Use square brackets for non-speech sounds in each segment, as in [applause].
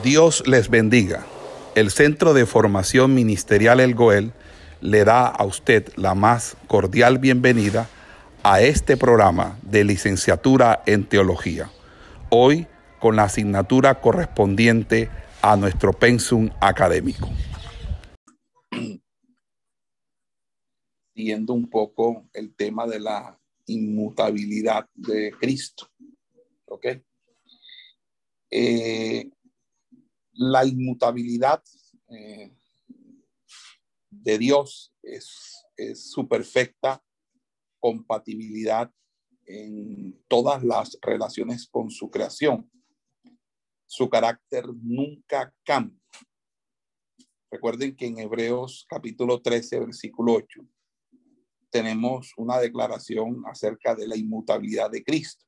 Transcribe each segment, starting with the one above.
Dios les bendiga. El Centro de Formación Ministerial El Goel le da a usted la más cordial bienvenida a este programa de licenciatura en teología. Hoy con la asignatura correspondiente a nuestro pensum académico. [clears throat] Siguiendo un poco el tema de la inmutabilidad de Cristo. ¿Ok? Eh, la inmutabilidad eh, de Dios es, es su perfecta compatibilidad en todas las relaciones con su creación. Su carácter nunca cambia. Recuerden que en Hebreos capítulo 13, versículo 8, tenemos una declaración acerca de la inmutabilidad de Cristo.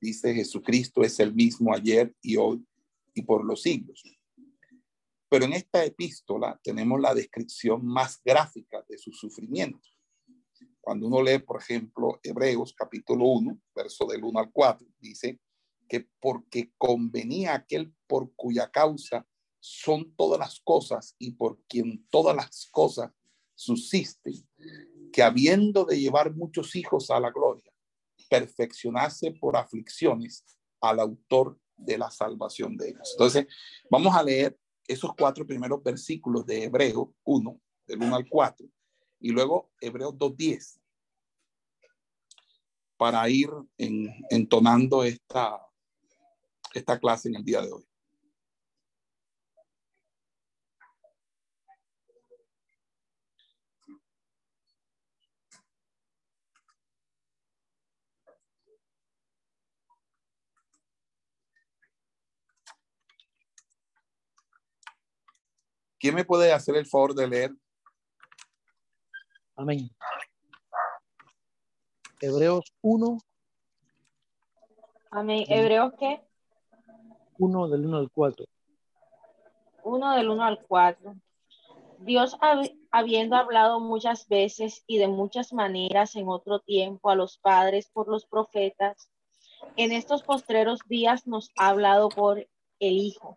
Dice Jesucristo es el mismo ayer y hoy y por los siglos. Pero en esta epístola tenemos la descripción más gráfica de su sufrimiento. Cuando uno lee, por ejemplo, Hebreos capítulo 1, verso del 1 al 4, dice que porque convenía aquel por cuya causa son todas las cosas y por quien todas las cosas subsisten, que habiendo de llevar muchos hijos a la gloria, perfeccionase por aflicciones al autor de la salvación de ellos. Entonces, vamos a leer esos cuatro primeros versículos de Hebreo 1, del 1 al 4, y luego Hebreo 2.10, para ir entonando esta, esta clase en el día de hoy. ¿Quién me puede hacer el favor de leer? Amén. Hebreos 1. Amén. ¿Hebreos qué? 1 del 1 al 4. 1 del 1 al 4. Dios, habiendo hablado muchas veces y de muchas maneras en otro tiempo a los padres por los profetas, en estos postreros días nos ha hablado por el Hijo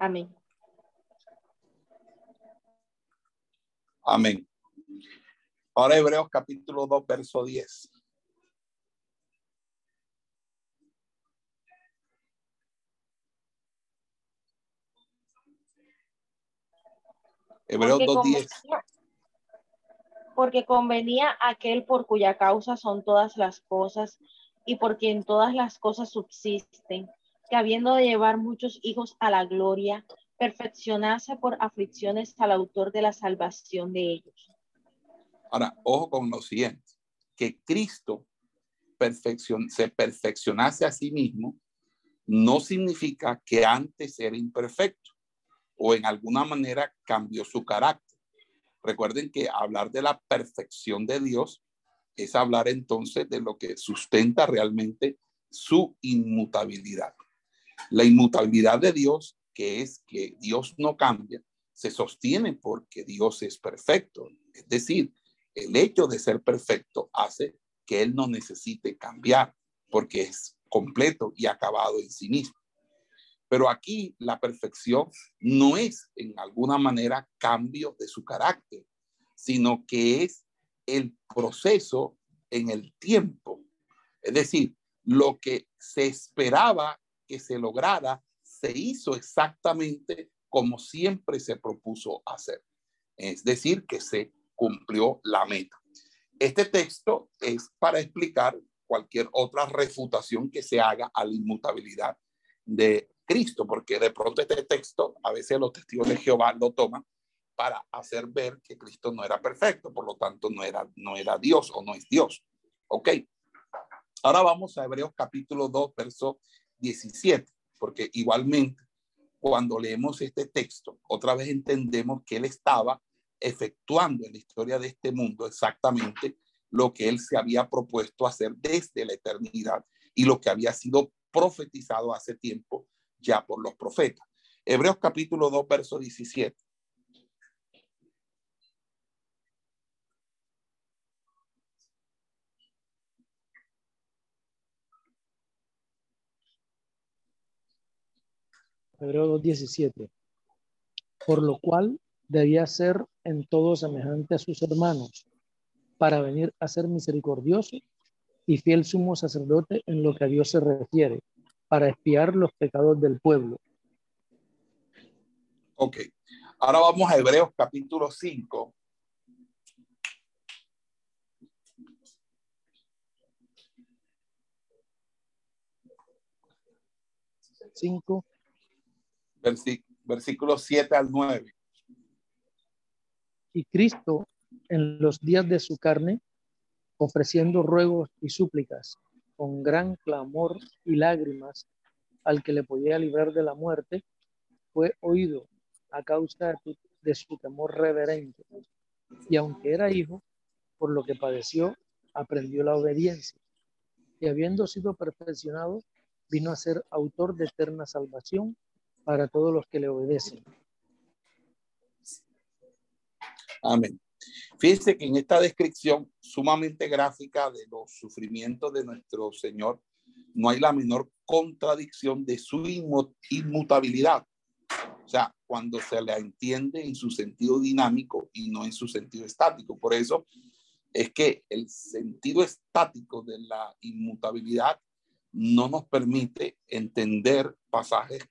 Amén. Amén. Ahora Hebreos capítulo 2, verso 10. Hebreos 2, 10. Porque convenía aquel por cuya causa son todas las cosas y por quien todas las cosas subsisten que habiendo de llevar muchos hijos a la gloria, perfeccionase por aflicciones al autor de la salvación de ellos. Ahora, ojo con lo siguiente, que Cristo se perfeccionase a sí mismo no significa que antes era imperfecto o en alguna manera cambió su carácter. Recuerden que hablar de la perfección de Dios es hablar entonces de lo que sustenta realmente su inmutabilidad. La inmutabilidad de Dios, que es que Dios no cambia, se sostiene porque Dios es perfecto. Es decir, el hecho de ser perfecto hace que Él no necesite cambiar porque es completo y acabado en sí mismo. Pero aquí la perfección no es en alguna manera cambio de su carácter, sino que es el proceso en el tiempo. Es decir, lo que se esperaba que se lograra se hizo exactamente como siempre se propuso hacer. Es decir, que se cumplió la meta. Este texto es para explicar cualquier otra refutación que se haga a la inmutabilidad de Cristo, porque de pronto este texto, a veces los testigos de Jehová lo toman para hacer ver que Cristo no era perfecto, por lo tanto no era, no era Dios o no es Dios. Ok. Ahora vamos a Hebreos capítulo 2, verso 17. porque igualmente cuando leemos este texto, otra vez entendemos que él estaba efectuando en la historia de este mundo exactamente lo que él se había propuesto hacer desde la eternidad y lo que había sido profetizado hace tiempo ya por los profetas. Hebreos capítulo 2, verso 17. Hebreos 2.17. Por lo cual debía ser en todo semejante a sus hermanos, para venir a ser misericordioso y fiel sumo sacerdote en lo que a Dios se refiere, para espiar los pecados del pueblo. Ok, ahora vamos a Hebreos capítulo 5. Cinco versículos 7 al 9. Y Cristo, en los días de su carne, ofreciendo ruegos y súplicas, con gran clamor y lágrimas, al que le podía librar de la muerte, fue oído a causa de su temor reverente. Y aunque era hijo, por lo que padeció, aprendió la obediencia. Y habiendo sido perfeccionado, vino a ser autor de eterna salvación para todos los que le obedecen. Amén. Fíjense que en esta descripción sumamente gráfica de los sufrimientos de nuestro Señor, no hay la menor contradicción de su inmutabilidad. O sea, cuando se la entiende en su sentido dinámico y no en su sentido estático. Por eso es que el sentido estático de la inmutabilidad no nos permite entender pasajes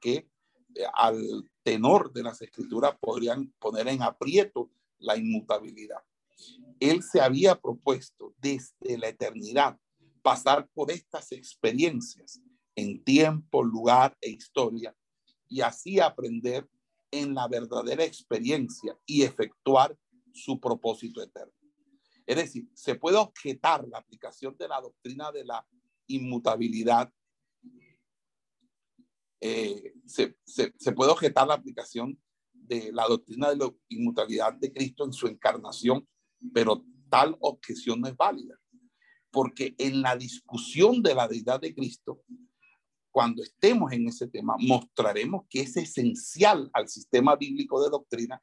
que eh, al tenor de las escrituras podrían poner en aprieto la inmutabilidad. Él se había propuesto desde la eternidad pasar por estas experiencias en tiempo, lugar e historia y así aprender en la verdadera experiencia y efectuar su propósito eterno. Es decir, se puede objetar la aplicación de la doctrina de la inmutabilidad eh, se, se, puede objetar la aplicación de la doctrina de la inmutabilidad de Cristo en su encarnación, pero tal objeción no es válida, porque en la discusión de la deidad de Cristo, cuando estemos en ese tema, mostraremos que es esencial al sistema bíblico de doctrina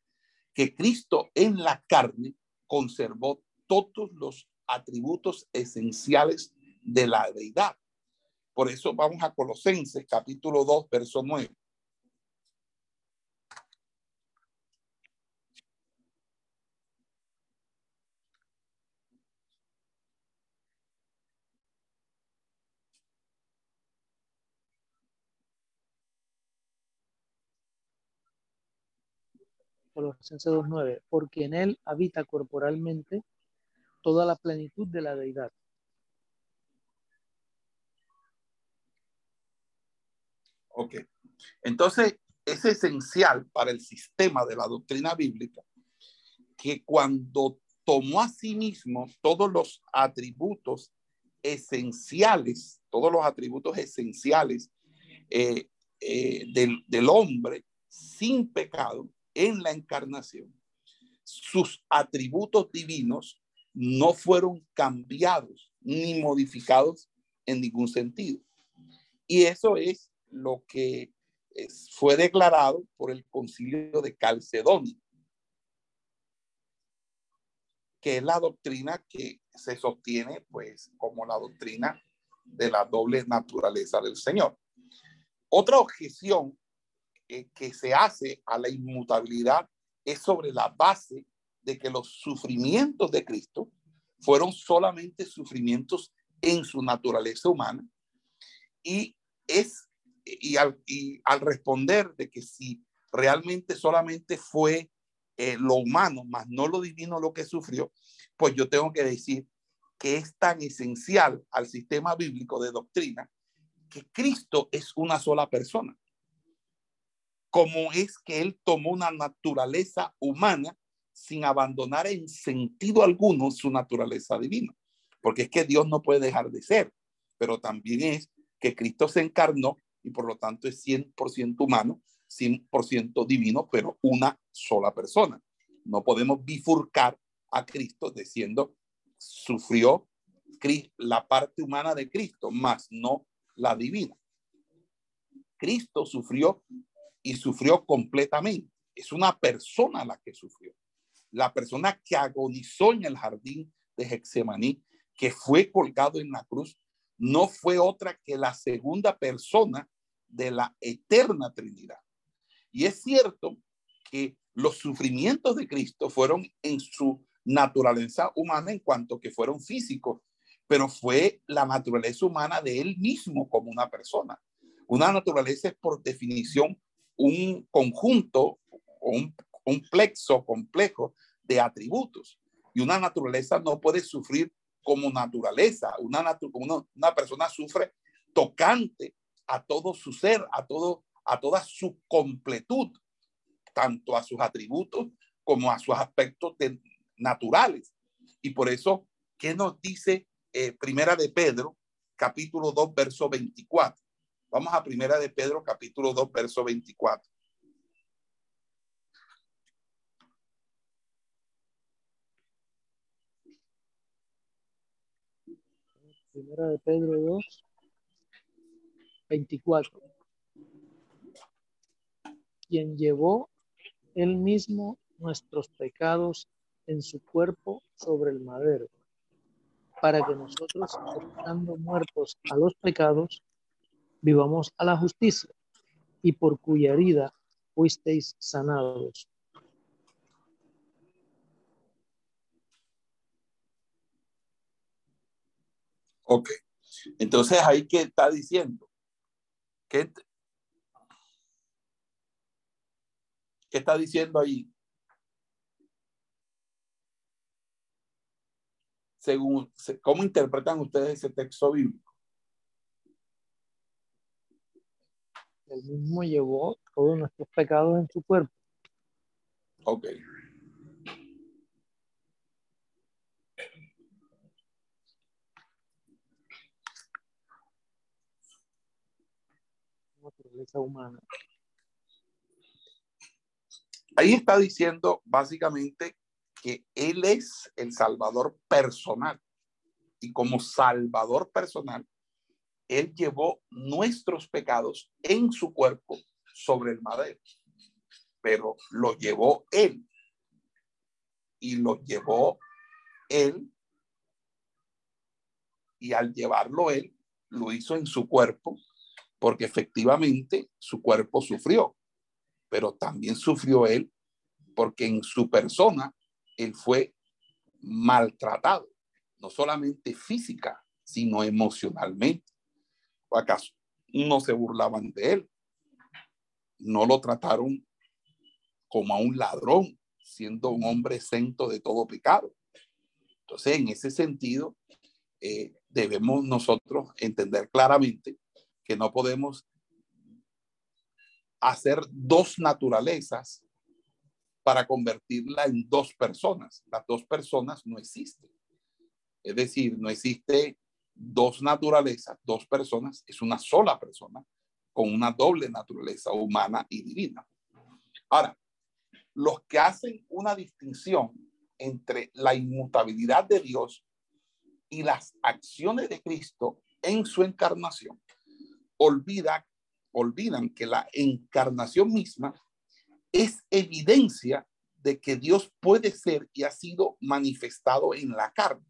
que Cristo en la carne conservó todos los atributos esenciales de la deidad. Por eso vamos a Colosenses capítulo 2, verso 9. Colosenses 2.9, porque en él habita corporalmente toda la plenitud de la deidad Ok. Entonces, es esencial para el sistema de la doctrina bíblica que cuando tomó a sí mismo todos los atributos esenciales, todos los atributos esenciales eh, eh, del, del hombre sin pecado en la encarnación, sus atributos divinos no fueron cambiados ni modificados en ningún sentido. Y eso es lo que fue declarado por el concilio de Calcedonia, que es la doctrina que se sostiene pues como la doctrina de la doble naturaleza del Señor. Otra objeción eh, que se hace a la inmutabilidad es sobre la base de que los sufrimientos de Cristo fueron solamente sufrimientos en su naturaleza humana y es y al, al responder de que si realmente solamente fue eh, lo humano, más no lo divino lo que sufrió, pues yo tengo que decir que es tan esencial al sistema bíblico de doctrina que Cristo es una sola persona. Como es que Él tomó una naturaleza humana sin abandonar en sentido alguno su naturaleza divina. Porque es que Dios no puede dejar de ser, pero también es que Cristo se encarnó y por lo tanto es 100% humano, 100% divino, pero una sola persona. No podemos bifurcar a Cristo diciendo, sufrió la parte humana de Cristo, más no la divina. Cristo sufrió y sufrió completamente. Es una persona la que sufrió. La persona que agonizó en el jardín de Hexemaní, que fue colgado en la cruz, no fue otra que la segunda persona de la eterna Trinidad. Y es cierto que los sufrimientos de Cristo fueron en su naturaleza humana en cuanto que fueron físicos, pero fue la naturaleza humana de él mismo como una persona. Una naturaleza es por definición un conjunto, un, un plexo complejo de atributos. Y una naturaleza no puede sufrir como naturaleza. Una, una, una persona sufre tocante a todo su ser, a, todo, a toda su completud, tanto a sus atributos como a sus aspectos naturales. Y por eso, ¿qué nos dice eh, Primera de Pedro, capítulo 2, verso 24? Vamos a Primera de Pedro, capítulo 2, verso 24. Primera de Pedro 2, 24. Quien llevó él mismo nuestros pecados en su cuerpo sobre el madero, para que nosotros, estando muertos a los pecados, vivamos a la justicia, y por cuya herida fuisteis sanados. Ok. Entonces, ahí que está diciendo? ¿Qué, ¿Qué está diciendo ahí? Según, ¿cómo interpretan ustedes ese texto bíblico? El mismo llevó todos nuestros pecados en su cuerpo. Ok. Humana. Ahí está diciendo básicamente que Él es el Salvador personal. Y como Salvador personal, Él llevó nuestros pecados en su cuerpo sobre el madero. Pero lo llevó Él. Y lo llevó Él. Y al llevarlo Él, lo hizo en su cuerpo porque efectivamente su cuerpo sufrió, pero también sufrió él porque en su persona él fue maltratado, no solamente física, sino emocionalmente. ¿O acaso no se burlaban de él? No lo trataron como a un ladrón, siendo un hombre exento de todo pecado. Entonces, en ese sentido, eh, debemos nosotros entender claramente que no podemos hacer dos naturalezas para convertirla en dos personas. Las dos personas no existen. Es decir, no existe dos naturalezas, dos personas, es una sola persona con una doble naturaleza humana y divina. Ahora, los que hacen una distinción entre la inmutabilidad de Dios y las acciones de Cristo en su encarnación olvida, olvidan que la encarnación misma es evidencia de que Dios puede ser y ha sido manifestado en la carne.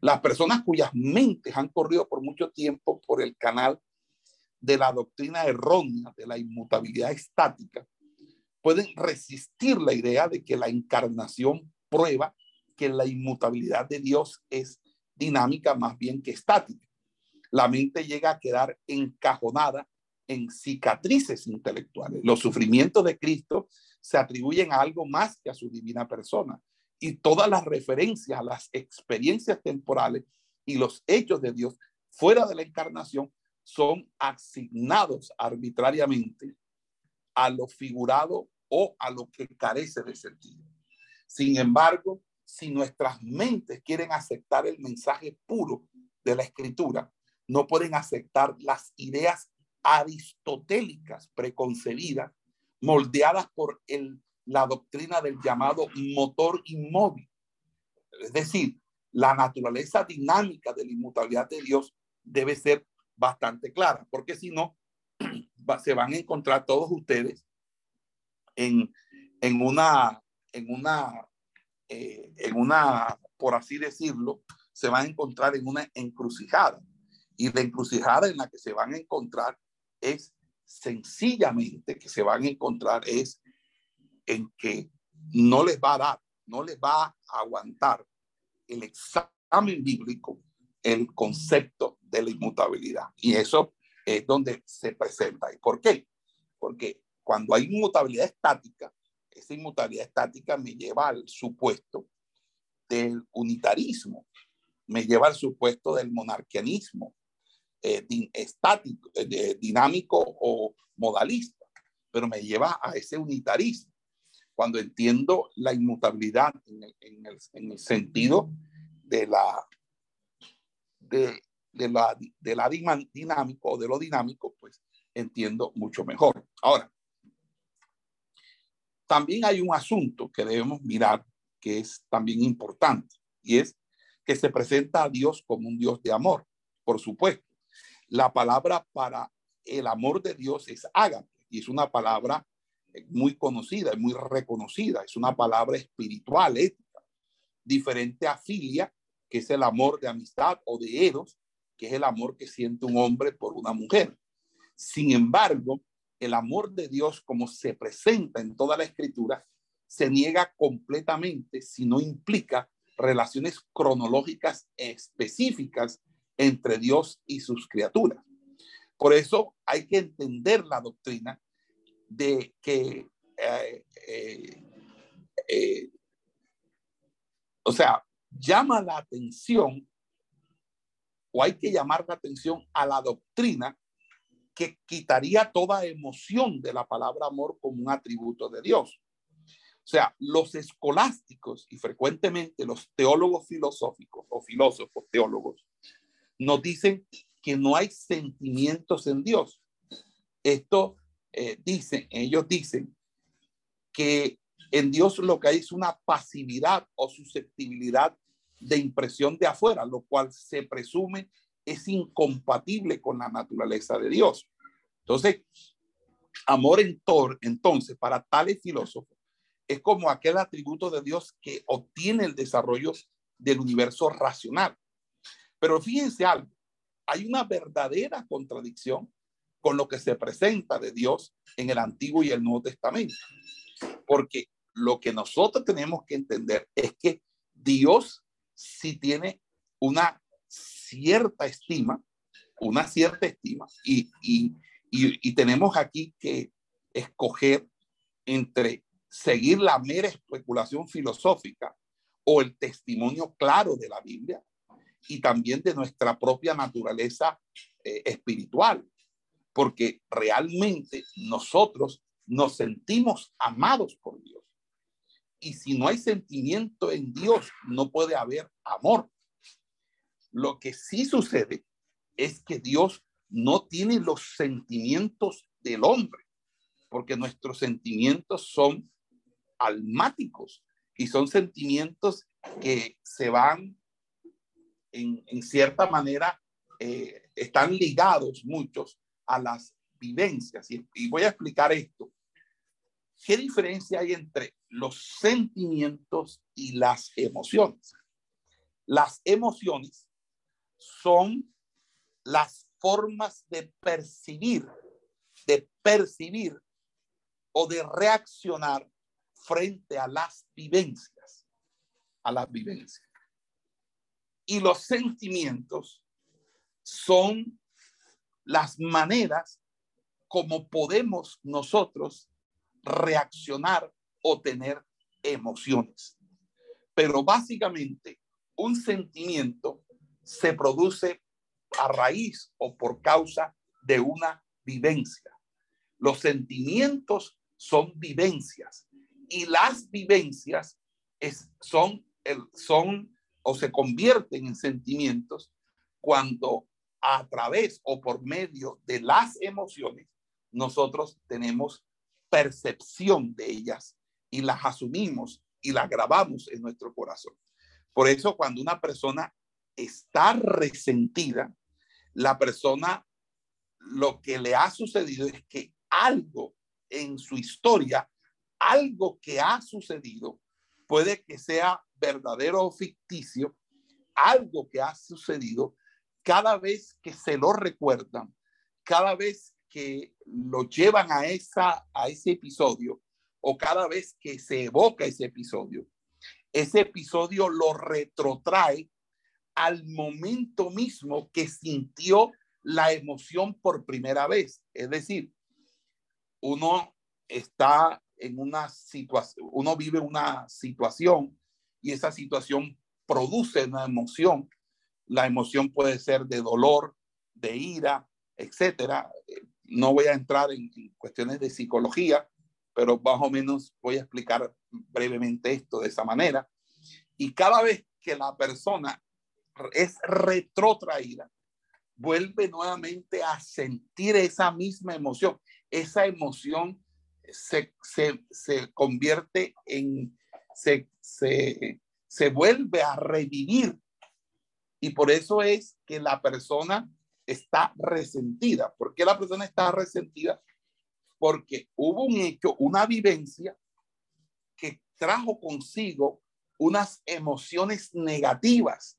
Las personas cuyas mentes han corrido por mucho tiempo por el canal de la doctrina errónea de la inmutabilidad estática pueden resistir la idea de que la encarnación prueba que la inmutabilidad de Dios es dinámica más bien que estática la mente llega a quedar encajonada en cicatrices intelectuales. Los sufrimientos de Cristo se atribuyen a algo más que a su divina persona. Y todas las referencias a las experiencias temporales y los hechos de Dios fuera de la encarnación son asignados arbitrariamente a lo figurado o a lo que carece de sentido. Sin embargo, si nuestras mentes quieren aceptar el mensaje puro de la escritura, no pueden aceptar las ideas aristotélicas preconcebidas, moldeadas por el, la doctrina del llamado motor inmóvil. Es decir, la naturaleza dinámica de la inmutabilidad de Dios debe ser bastante clara, porque si no, [clears throat] se van a encontrar todos ustedes en, en una, en una, eh, en una, por así decirlo, se van a encontrar en una encrucijada. Y la encrucijada en la que se van a encontrar es sencillamente que se van a encontrar es en que no les va a dar, no les va a aguantar el examen bíblico el concepto de la inmutabilidad. Y eso es donde se presenta. ¿Y por qué? Porque cuando hay inmutabilidad estática, esa inmutabilidad estática me lleva al supuesto del unitarismo, me lleva al supuesto del monarquianismo, eh, estático, eh, dinámico o modalista, pero me lleva a ese unitarismo. Cuando entiendo la inmutabilidad en el, en el, en el sentido de la, de, de la, de la dinámico o de lo dinámico, pues entiendo mucho mejor. Ahora, también hay un asunto que debemos mirar que es también importante y es que se presenta a Dios como un Dios de amor, por supuesto. La palabra para el amor de Dios es ágape y es una palabra muy conocida muy reconocida. Es una palabra espiritual, ética, diferente a filia, que es el amor de amistad, o de eros, que es el amor que siente un hombre por una mujer. Sin embargo, el amor de Dios, como se presenta en toda la escritura, se niega completamente si no implica relaciones cronológicas específicas entre Dios y sus criaturas. Por eso hay que entender la doctrina de que, eh, eh, eh, o sea, llama la atención o hay que llamar la atención a la doctrina que quitaría toda emoción de la palabra amor como un atributo de Dios. O sea, los escolásticos y frecuentemente los teólogos filosóficos o filósofos teólogos nos dicen que no hay sentimientos en Dios. Esto eh, dicen, ellos dicen que en Dios lo que hay es una pasividad o susceptibilidad de impresión de afuera, lo cual se presume es incompatible con la naturaleza de Dios. Entonces, amor en Thor, entonces, para tales filósofos, es como aquel atributo de Dios que obtiene el desarrollo del universo racional. Pero fíjense algo, hay una verdadera contradicción con lo que se presenta de Dios en el Antiguo y el Nuevo Testamento. Porque lo que nosotros tenemos que entender es que Dios si tiene una cierta estima, una cierta estima, y, y, y, tenemos aquí que escoger entre seguir la mera especulación filosófica o el testimonio claro de la Biblia y también de nuestra propia naturaleza eh, espiritual, porque realmente nosotros nos sentimos amados por Dios. Y si no hay sentimiento en Dios, no puede haber amor. Lo que sí sucede es que Dios no tiene los sentimientos del hombre, porque nuestros sentimientos son almáticos y son sentimientos que se van en, cierta manera, eh, están ligados muchos a las vivencias. y voy a explicar esto. ¿Qué diferencia hay entre los sentimientos y las emociones? Las emociones son las formas de percibir, de percibir o de reaccionar frente a las vivencias, a las vivencias. Y los sentimientos son las maneras como podemos nosotros reaccionar o tener emociones. Pero básicamente un sentimiento se produce a raíz o por causa de una vivencia. Los sentimientos son vivencias y las vivencias es, son, el, son o se convierten en sentimientos cuando a través o por medio de las emociones, nosotros tenemos percepción de ellas y las asumimos y las grabamos en nuestro corazón. Por eso cuando una persona está resentida, la persona lo que le ha sucedido es que algo en su historia, algo que ha sucedido, puede que sea verdadero o ficticio, algo que ha sucedido, cada vez que se lo recuerdan, cada vez que lo llevan a, esa, a ese episodio o cada vez que se evoca ese episodio, ese episodio lo retrotrae al momento mismo que sintió la emoción por primera vez. Es decir, uno está en una situación, uno vive una situación y esa situación produce una emoción. La emoción puede ser de dolor, de ira, etcétera. No voy a entrar en, cuestiones de psicología, pero más o menos voy a explicar brevemente esto de esa manera. Y cada vez que la persona es retrotraída, vuelve nuevamente a sentir esa misma emoción. Esa emoción se, se, convierte en, se, se, se vuelve a revivir. Y por eso es que la persona está resentida. ¿Por qué la persona está resentida? Porque hubo un hecho, una vivencia que trajo consigo unas emociones negativas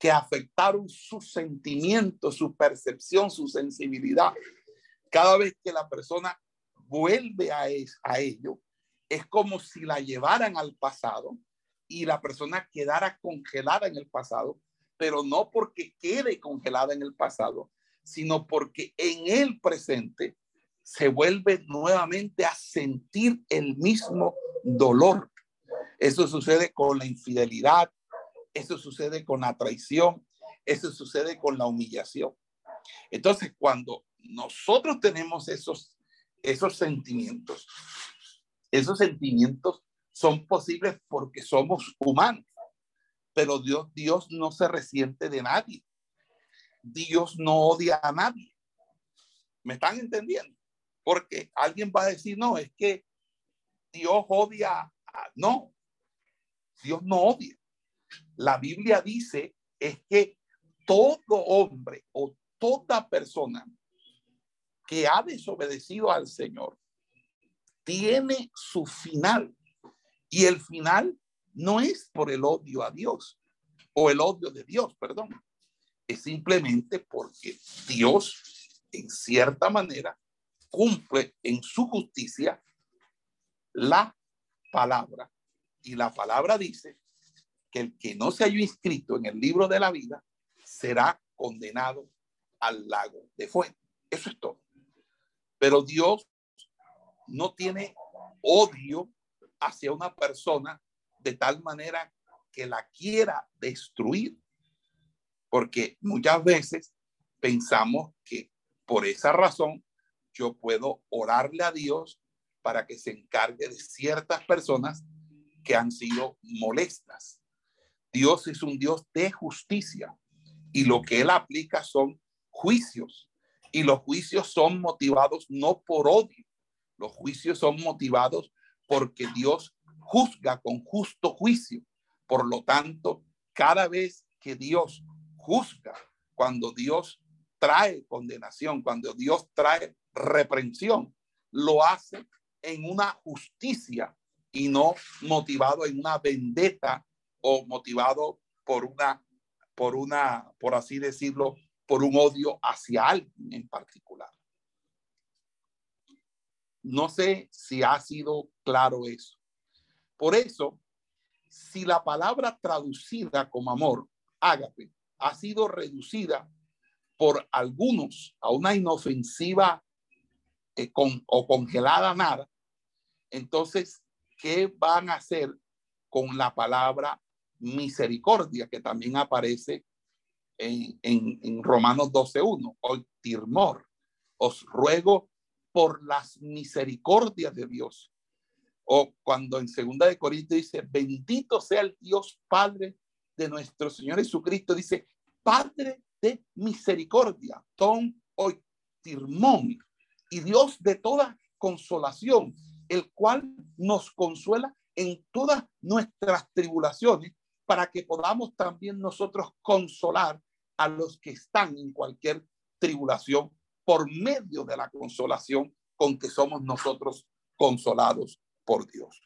que afectaron su sentimiento, su percepción, su sensibilidad. Cada vez que la persona vuelve a, a ello, es como si la llevaran al pasado y la persona quedara congelada en el pasado, pero no porque quede congelada en el pasado, sino porque en el presente se vuelve nuevamente a sentir el mismo dolor. Eso sucede con la infidelidad, eso sucede con la traición, eso sucede con la humillación. Entonces, cuando nosotros tenemos esos, esos sentimientos, esos sentimientos son posibles porque somos humanos, pero Dios, Dios no se resiente de nadie. Dios no odia a nadie. ¿Me están entendiendo? Porque alguien va a decir, no, es que Dios odia. A... No, Dios no odia. La Biblia dice es que todo hombre o toda persona que ha desobedecido al Señor tiene su final y el final no es por el odio a Dios o el odio de Dios, perdón. Es simplemente porque Dios, en cierta manera, cumple en su justicia la palabra. Y la palabra dice que el que no se haya inscrito en el libro de la vida será condenado al lago de fuego. Eso es todo. Pero Dios no tiene odio hacia una persona de tal manera que la quiera destruir. Porque muchas veces pensamos que por esa razón yo puedo orarle a Dios para que se encargue de ciertas personas que han sido molestas. Dios es un Dios de justicia y lo que Él aplica son juicios y los juicios son motivados no por odio, los juicios son motivados porque Dios juzga con justo juicio. Por lo tanto, cada vez que Dios juzga, cuando Dios trae condenación, cuando Dios trae reprensión, lo hace en una justicia y no motivado en una vendetta o motivado por una, por una, por así decirlo, por un odio hacia alguien en particular. No sé si ha sido claro eso. Por eso, si la palabra traducida como amor, ágape, ha sido reducida por algunos a una inofensiva eh, con, o congelada nada, entonces, ¿qué van a hacer con la palabra misericordia que también aparece en, en, en Romanos 12.1? O tirmor. Os ruego por las misericordias de Dios. O cuando en segunda de Corintios dice, bendito sea el Dios Padre de nuestro Señor Jesucristo, dice, Padre de misericordia, ton tirmón, y Dios de toda consolación, el cual nos consuela en todas nuestras tribulaciones, para que podamos también nosotros consolar a los que están en cualquier tribulación por medio de la consolación con que somos nosotros consolados por Dios.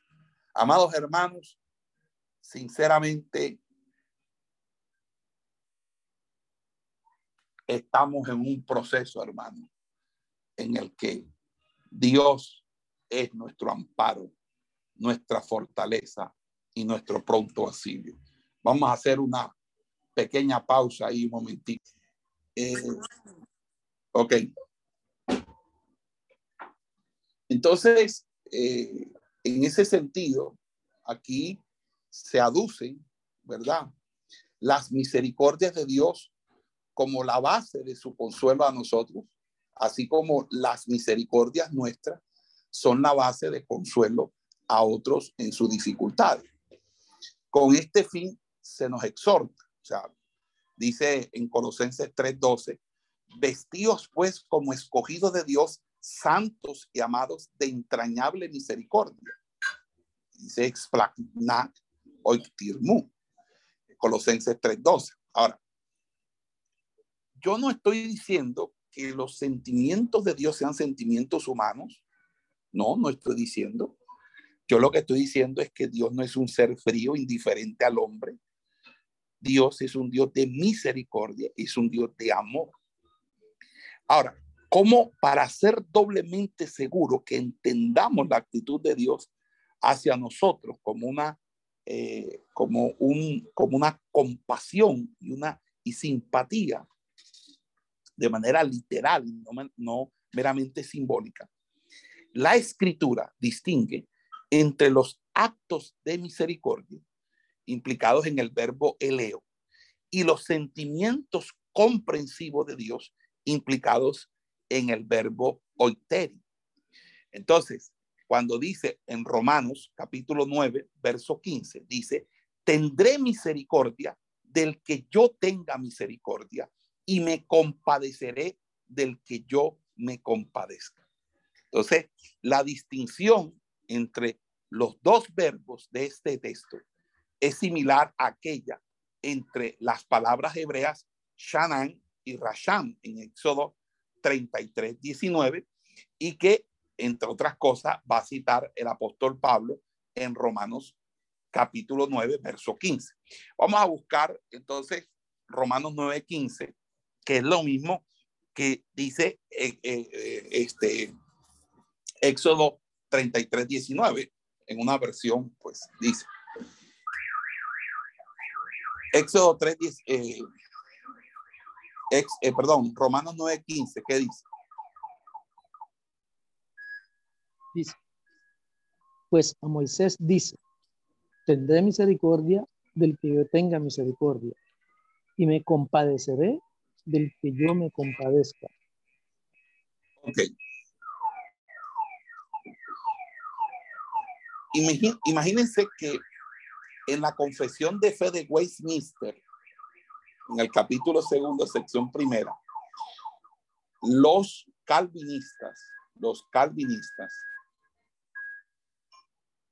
Amados hermanos, sinceramente, estamos en un proceso, hermano, en el que Dios es nuestro amparo, nuestra fortaleza y nuestro pronto auxilio. Vamos a hacer una pequeña pausa ahí un momentito. Eh, ok. Entonces, eh, en ese sentido, aquí se aducen, ¿verdad? Las misericordias de Dios como la base de su consuelo a nosotros, así como las misericordias nuestras son la base de consuelo a otros en su dificultad. Con este fin se nos exhorta, o sea, dice en Colosenses 3:12, vestidos pues como escogidos de Dios, santos y amados de entrañable misericordia. Dice explacnat oiktirmu, Colosenses 3:12. Ahora, yo no estoy diciendo que los sentimientos de Dios sean sentimientos humanos. No, no estoy diciendo. Yo lo que estoy diciendo es que Dios no es un ser frío, indiferente al hombre. Dios es un Dios de misericordia, es un Dios de amor. Ahora, ¿cómo para ser doblemente seguro que entendamos la actitud de Dios hacia nosotros como una, eh, como un, como una compasión y una y simpatía de manera literal, no, no meramente simbólica. La escritura distingue entre los actos de misericordia implicados en el verbo eleo y los sentimientos comprensivos de Dios implicados en el verbo oiteri. Entonces, cuando dice en Romanos capítulo 9, verso 15, dice, tendré misericordia del que yo tenga misericordia y me compadeceré del que yo me compadezca. Entonces, la distinción entre los dos verbos de este texto es similar a aquella entre las palabras hebreas Shanan y Rasham en Éxodo 33, 19, y que, entre otras cosas, va a citar el apóstol Pablo en Romanos capítulo 9, verso 15. Vamos a buscar entonces Romanos 9, 15, que es lo mismo que dice eh, eh, eh, este Éxodo 33, 19, en una versión, pues dice. Éxodo 3, 10, eh, eh, perdón, Romanos 9, 15, ¿qué dice? Dice, pues a Moisés dice, tendré misericordia del que yo tenga misericordia y me compadeceré del que yo me compadezca. Ok. Imagínense que en la confesión de fe de Westminster, en el capítulo segundo, sección primera, los calvinistas, los calvinistas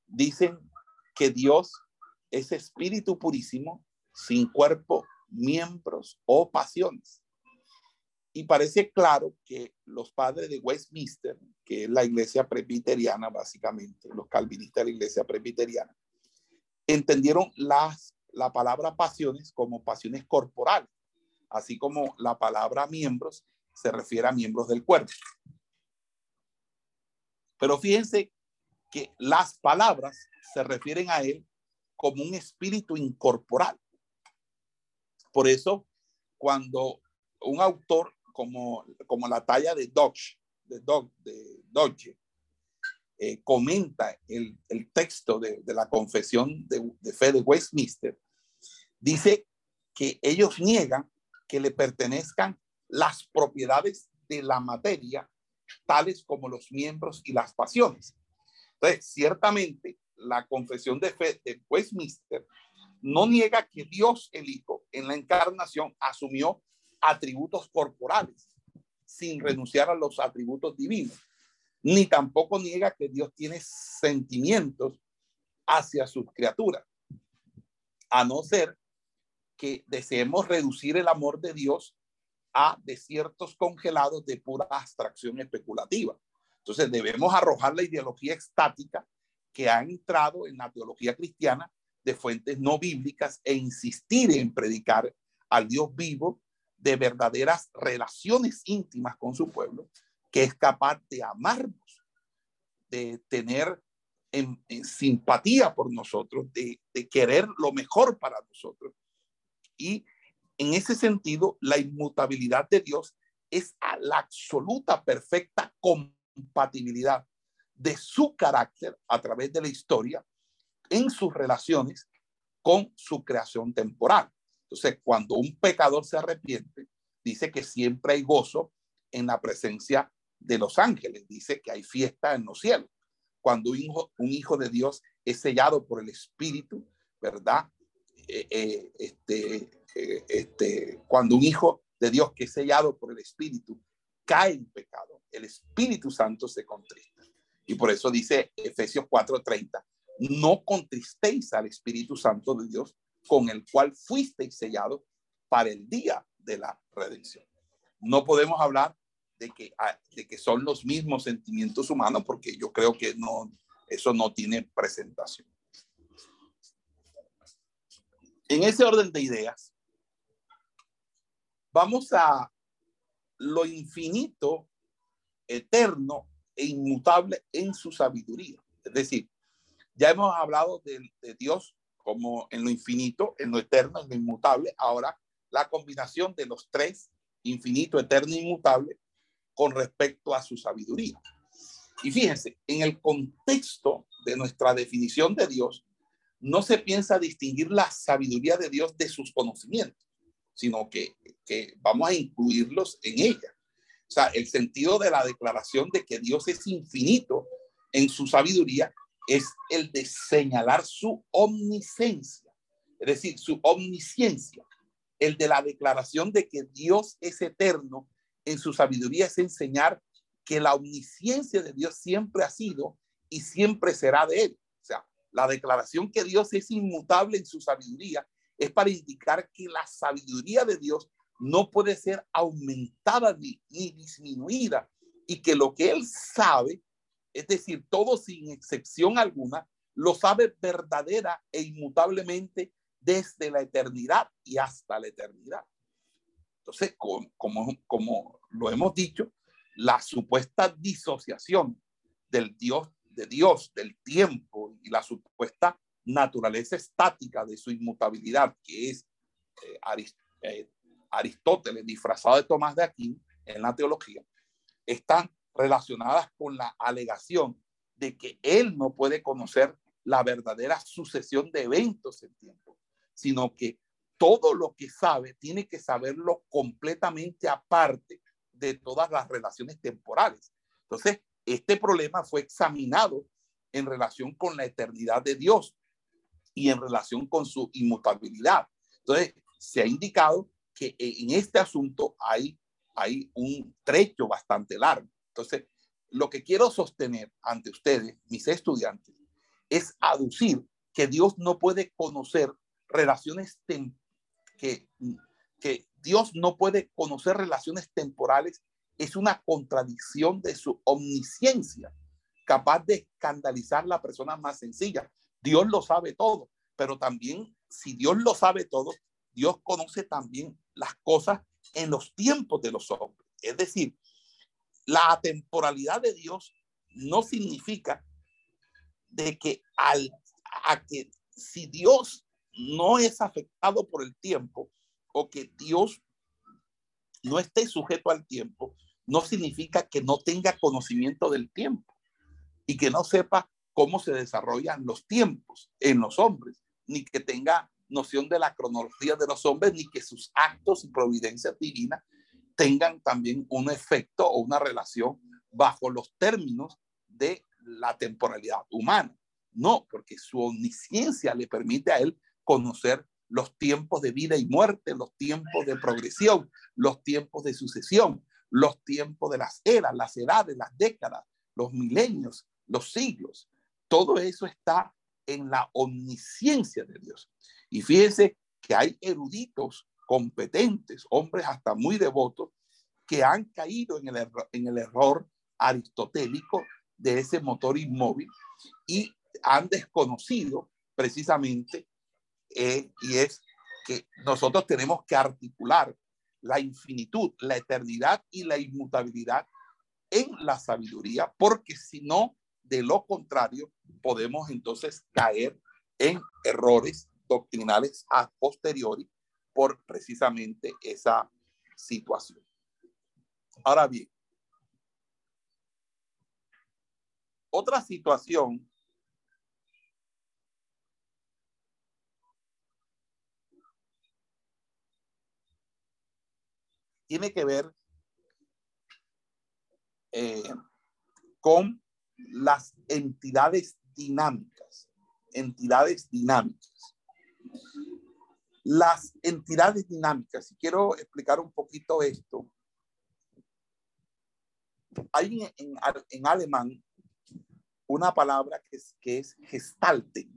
dicen que Dios es espíritu purísimo, sin cuerpo, miembros o pasiones. Y parece claro que los padres de Westminster, que es la iglesia presbiteriana básicamente, los calvinistas de la iglesia presbiteriana, entendieron las, la palabra pasiones como pasiones corporales, así como la palabra miembros se refiere a miembros del cuerpo. Pero fíjense que las palabras se refieren a él como un espíritu incorporal. Por eso, cuando un autor como, como la talla de Dodge, de, Dodge, de Dodge eh, comenta el, texto de, la confesión de, fe de Westminster, dice que ellos niegan que le pertenezcan las propiedades de la materia, tales como los miembros y las pasiones. Entonces, ciertamente, la confesión de fe de Westminster no niega que Dios el Hijo en la encarnación asumió atributos corporales sin renunciar a los atributos divinos, ni tampoco niega que Dios tiene sentimientos hacia sus criaturas, a no ser que deseemos reducir el amor de Dios a desiertos congelados de pura abstracción especulativa. Entonces debemos arrojar la ideología estática que ha entrado en la teología cristiana de fuentes no bíblicas e insistir en predicar al Dios vivo de verdaderas relaciones íntimas con su pueblo, que es capaz de amarnos, de tener en, simpatía por nosotros, de, querer lo mejor para nosotros. Y en ese sentido, la inmutabilidad de Dios es la absoluta, perfecta compatibilidad de su carácter a través de la historia en sus relaciones con su creación temporal. Entonces, cuando un pecador se arrepiente, dice que siempre hay gozo en la presencia de los ángeles, dice que hay fiesta en los cielos. Cuando un hijo, de Dios es sellado por el Espíritu, ¿verdad? Eh, eh, este, eh, este, cuando un hijo de Dios que es sellado por el Espíritu cae en pecado, el Espíritu Santo se contrista. Y por eso dice Efesios 4:30, no contristéis al Espíritu Santo de Dios, con el cual fuisteis sellado para el día de la redención. No podemos hablar de que, ah, de que son los mismos sentimientos humanos, porque yo creo que no, eso no tiene presentación. En ese orden de ideas, vamos a lo infinito, eterno e inmutable en su sabiduría. Es decir, ya hemos hablado de, Dios como en lo infinito, en lo eterno, en lo inmutable. Ahora, la combinación de los tres, infinito, eterno e inmutable, con respecto a su sabiduría. Y fíjense, en el contexto de nuestra definición de Dios, no se piensa distinguir la sabiduría de Dios de sus conocimientos, sino que, que vamos a incluirlos en ella. O sea, el sentido de la declaración de que Dios es infinito en su sabiduría es el de señalar su omnisciencia, es decir, su omnisciencia. El de la declaración de que Dios es eterno en su sabiduría es enseñar que la omnisciencia de Dios siempre ha sido y siempre será de él. O sea, la declaración que Dios es inmutable en su sabiduría es para indicar que la sabiduría de Dios no puede ser aumentada ni, ni disminuida y que lo que él sabe es decir, todo sin excepción alguna, lo sabe verdadera e inmutablemente desde la eternidad y hasta la eternidad. Entonces, como, como, lo hemos dicho, la supuesta disociación del Dios, de Dios, del tiempo y la supuesta naturaleza estática de su inmutabilidad, que es eh, eh, Aristóteles disfrazado de Tomás de Aquino en la teología, están relacionadas con la alegación de que él no puede conocer la verdadera sucesión de eventos en tiempo, sino que todo lo que sabe tiene que saberlo completamente aparte de todas las relaciones temporales. Entonces, este problema fue examinado en relación con la eternidad de Dios y en relación con su inmutabilidad. Entonces, se ha indicado que en este asunto hay, hay un trecho bastante largo. Entonces, lo que quiero sostener ante ustedes, mis estudiantes, es aducir que Dios no puede conocer relaciones que, Dios no puede conocer relaciones temporales es una contradicción de su omnisciencia, capaz de escandalizar a la persona más sencilla. Dios lo sabe todo, pero también si Dios lo sabe todo, Dios conoce también las cosas en los tiempos de los hombres. Es decir, la temporalidad de Dios no significa de que al a que si Dios no es afectado por el tiempo o que Dios no esté sujeto al tiempo, no significa que no tenga conocimiento del tiempo y que no sepa cómo se desarrollan los tiempos en los hombres, ni que tenga noción de la cronología de los hombres, ni que sus actos y providencias divinas tengan también un efecto o una relación bajo los términos de la temporalidad humana. No, porque su omnisciencia le permite a él conocer los tiempos de vida y muerte, los tiempos de progresión, los tiempos de sucesión, los tiempos de las eras, las edades, las décadas, los milenios, los siglos. Todo eso está en la omnisciencia de Dios. Y fíjense que hay eruditos competentes, hombres hasta muy devotos, que han caído en el, en el error aristotélico de ese motor inmóvil y han desconocido precisamente, eh, y es que nosotros tenemos que articular la infinitud, la eternidad y la inmutabilidad en la sabiduría, porque si no, de lo contrario, podemos entonces caer en errores doctrinales a posteriori por precisamente esa situación. Ahora bien, otra situación tiene que ver eh, con las entidades dinámicas, entidades dinámicas. Las entidades dinámicas, y quiero explicar un poquito esto, hay en, alemán una palabra que es, que es gestalte.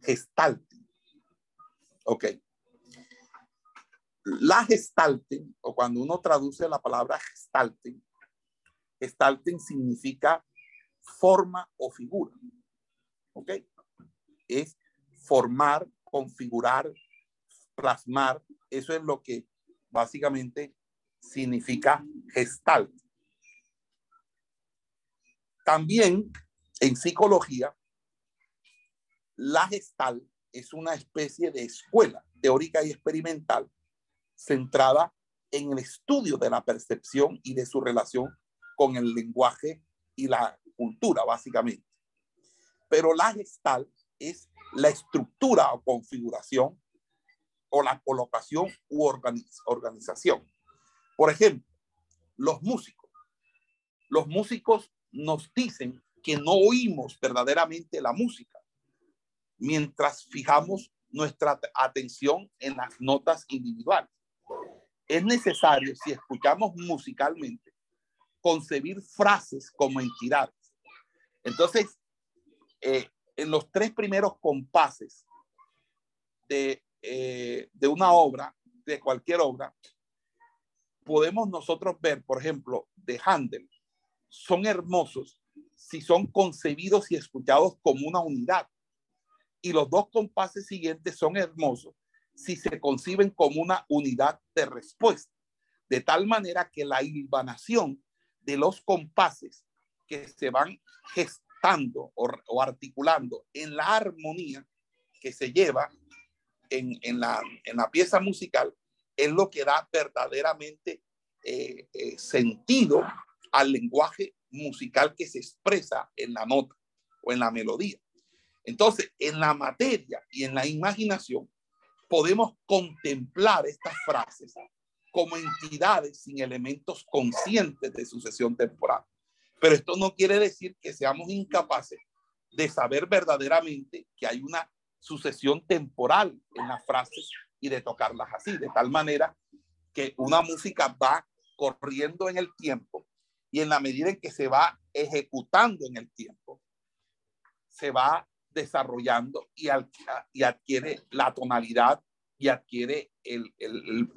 Gestalte. Ok. La gestalten, o cuando uno traduce la palabra gestalten, gestalten significa forma o figura. ¿Ok? Es formar, configurar, plasmar. Eso es lo que básicamente significa gestalt. También en psicología, la gestal es una especie de escuela teórica y experimental centrada en el estudio de la percepción y de su relación con el lenguaje y la cultura, básicamente. Pero la gestal es la estructura o configuración o la colocación u organización. Por ejemplo, los músicos. Los músicos nos dicen que no oímos verdaderamente la música mientras fijamos nuestra atención en las notas individuales es necesario, si escuchamos musicalmente, concebir frases como entidades. Entonces, eh, en los tres primeros compases de, eh, de una obra, de cualquier obra, podemos nosotros ver, por ejemplo, de Handel, son hermosos si son concebidos y escuchados como una unidad. Y los dos compases siguientes son hermosos si se conciben como una unidad de respuesta, de tal manera que la hilvanación de los compases que se van gestando o, articulando en la armonía que se lleva en, la, pieza musical es lo que da verdaderamente eh, eh, sentido al lenguaje musical que se expresa en la nota o en la melodía. Entonces, en la materia y en la imaginación, podemos contemplar estas frases como entidades sin elementos conscientes de sucesión temporal. Pero esto no quiere decir que seamos incapaces de saber verdaderamente que hay una sucesión temporal en las frases y de tocarlas así, de tal manera que una música va corriendo en el tiempo y en la medida en que se va ejecutando en el tiempo, se va desarrollando y, adquiere la tonalidad y adquiere el, el,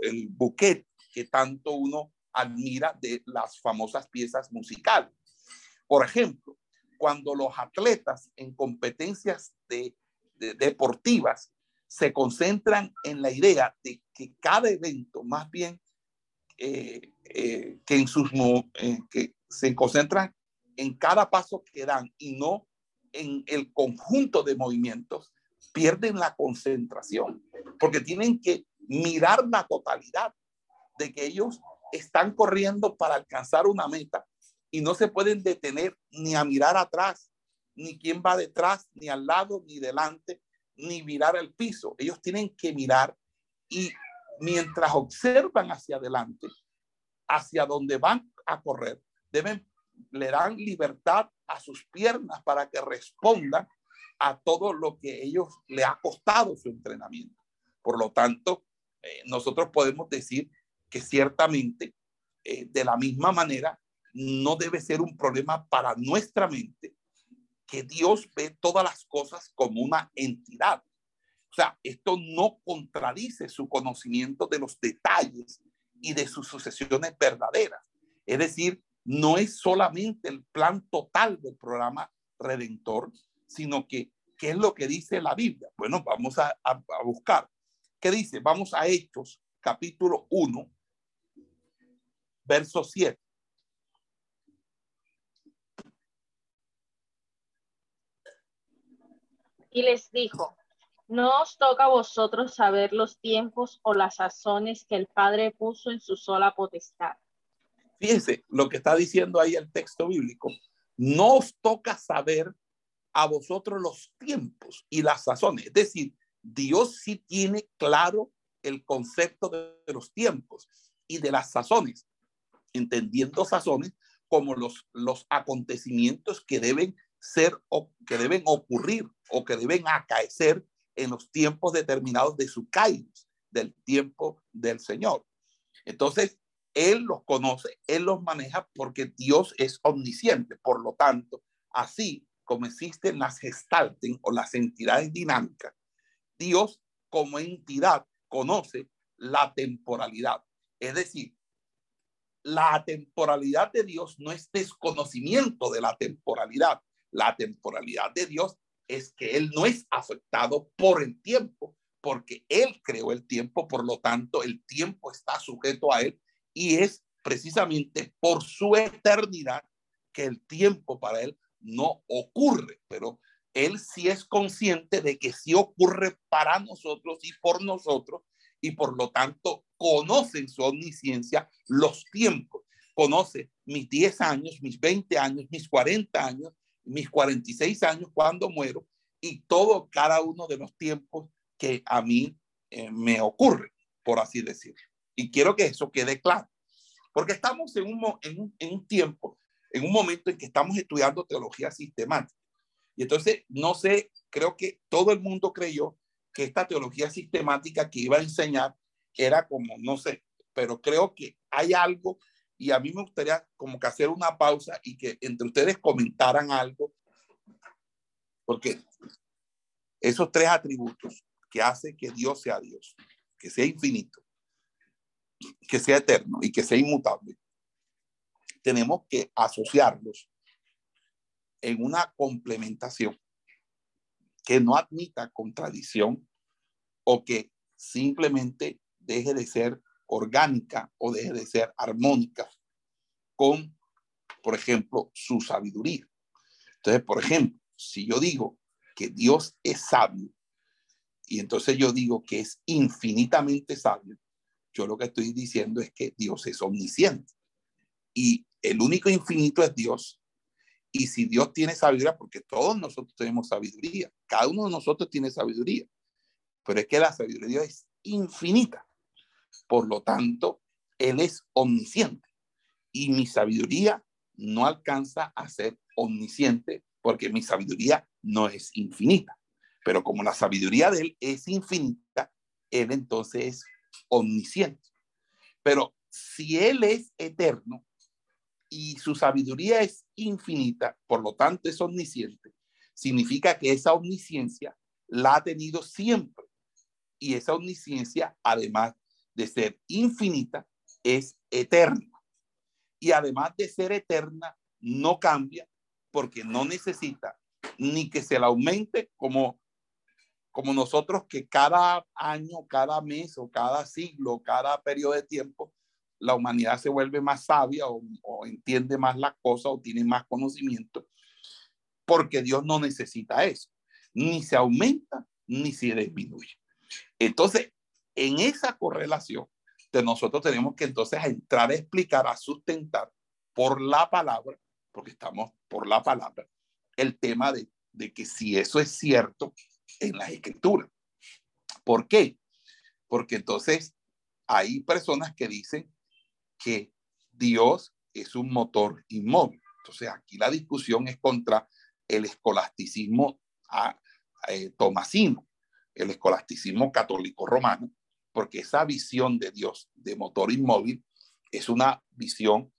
el buquet que tanto uno admira de las famosas piezas musicales. Por ejemplo, cuando los atletas en competencias de, deportivas se concentran en la idea de que cada evento, más bien eh, eh, que en sus eh, que se concentran en cada paso que dan y no en el conjunto de movimientos, pierden la concentración, porque tienen que mirar la totalidad de que ellos están corriendo para alcanzar una meta y no se pueden detener ni a mirar atrás, ni quién va detrás, ni al lado, ni delante, ni mirar el piso. Ellos tienen que mirar y mientras observan hacia adelante, hacia donde van a correr, deben le dan libertad a sus piernas para que respondan a todo lo que ellos le ha costado su entrenamiento. Por lo tanto, eh, nosotros podemos decir que ciertamente, eh, de la misma manera, no debe ser un problema para nuestra mente que Dios ve todas las cosas como una entidad. O sea, esto no contradice su conocimiento de los detalles y de sus sucesiones verdaderas. Es decir, no es solamente el plan total del programa redentor, sino que, ¿qué es lo que dice la Biblia? Bueno, vamos a, buscar. ¿Qué dice? Vamos a Hechos, capítulo 1, verso 7. Y les dijo, no os toca a vosotros saber los tiempos o las sazones que el Padre puso en su sola potestad. Fíjense lo que está diciendo ahí el texto bíblico. No os toca saber a vosotros los tiempos y las sazones. Es decir, Dios sí tiene claro el concepto de los tiempos y de las sazones, entendiendo sazones como los, los acontecimientos que deben ser o que deben ocurrir o que deben acaecer en los tiempos determinados de su kairos, del tiempo del Señor. Entonces, Él los conoce, Él los maneja porque Dios es omnisciente. Por lo tanto, así como existen las gestalten o las entidades dinámicas, Dios como entidad conoce la temporalidad. Es decir, la temporalidad de Dios no es desconocimiento de la temporalidad, la temporalidad de Dios es que Él no es afectado por el tiempo, porque Él creó el tiempo, por lo tanto el tiempo está sujeto a Él y es precisamente por su eternidad que el tiempo para Él no ocurre, pero Él sí es consciente de que sí ocurre para nosotros y por nosotros y por lo tanto conoce en su omnisciencia los tiempos. Conoce mis 10 años, mis 20 años, mis 40 años, mis 46 años cuando muero y todo, cada uno de los tiempos que a mí eh, me ocurre, por así decirlo. Y quiero que eso quede claro, porque estamos en un, en, un, en un tiempo, en un momento en que estamos estudiando teología sistemática. Y entonces, no sé, creo que todo el mundo creyó que esta teología sistemática que iba a enseñar era como, no sé, pero creo que hay algo y a mí me gustaría como que hacer una pausa y que entre ustedes comentaran algo, porque esos tres atributos que hace que Dios sea Dios, que sea infinito, que sea eterno y que sea inmutable, tenemos que asociarlos en una complementación que no admita contradicción o que simplemente deje de ser orgánica o deje de ser armónica con, por ejemplo, su sabiduría. Entonces, por ejemplo, si yo digo que Dios es sabio y entonces yo digo que es infinitamente sabio, yo lo que estoy diciendo es que Dios es omnisciente y el único infinito es Dios. Y si Dios tiene sabiduría, porque todos nosotros tenemos sabiduría, cada uno de nosotros tiene sabiduría, pero es que la sabiduría es infinita. Por lo tanto, Él es omnisciente y mi sabiduría no alcanza a ser omnisciente porque mi sabiduría no es infinita. Pero como la sabiduría de Él es infinita, Él entonces es omnisciente. Pero si Él es eterno y su sabiduría es infinita, por lo tanto es omnisciente, significa que esa omnisciencia la ha tenido siempre. Y esa omnisciencia, además de ser infinita, es eterna. Y además de ser eterna, no cambia porque no necesita ni que se la aumente como, como nosotros que cada año, cada mes o cada siglo, cada periodo de tiempo, la humanidad se vuelve más sabia o, o entiende más las cosas o tiene más conocimiento, porque Dios no necesita eso. Ni se aumenta ni se disminuye. Entonces, en esa correlación, de nosotros tenemos que entonces entrar a explicar, a sustentar por la palabra, porque estamos por la palabra, el tema de, de que si eso es cierto en las escrituras. ¿Por qué? Porque entonces hay personas que dicen que Dios es un motor inmóvil. Entonces aquí la discusión es contra el escolasticismo eh, tomasino, el escolasticismo católico romano, porque esa visión de Dios de motor inmóvil es una visión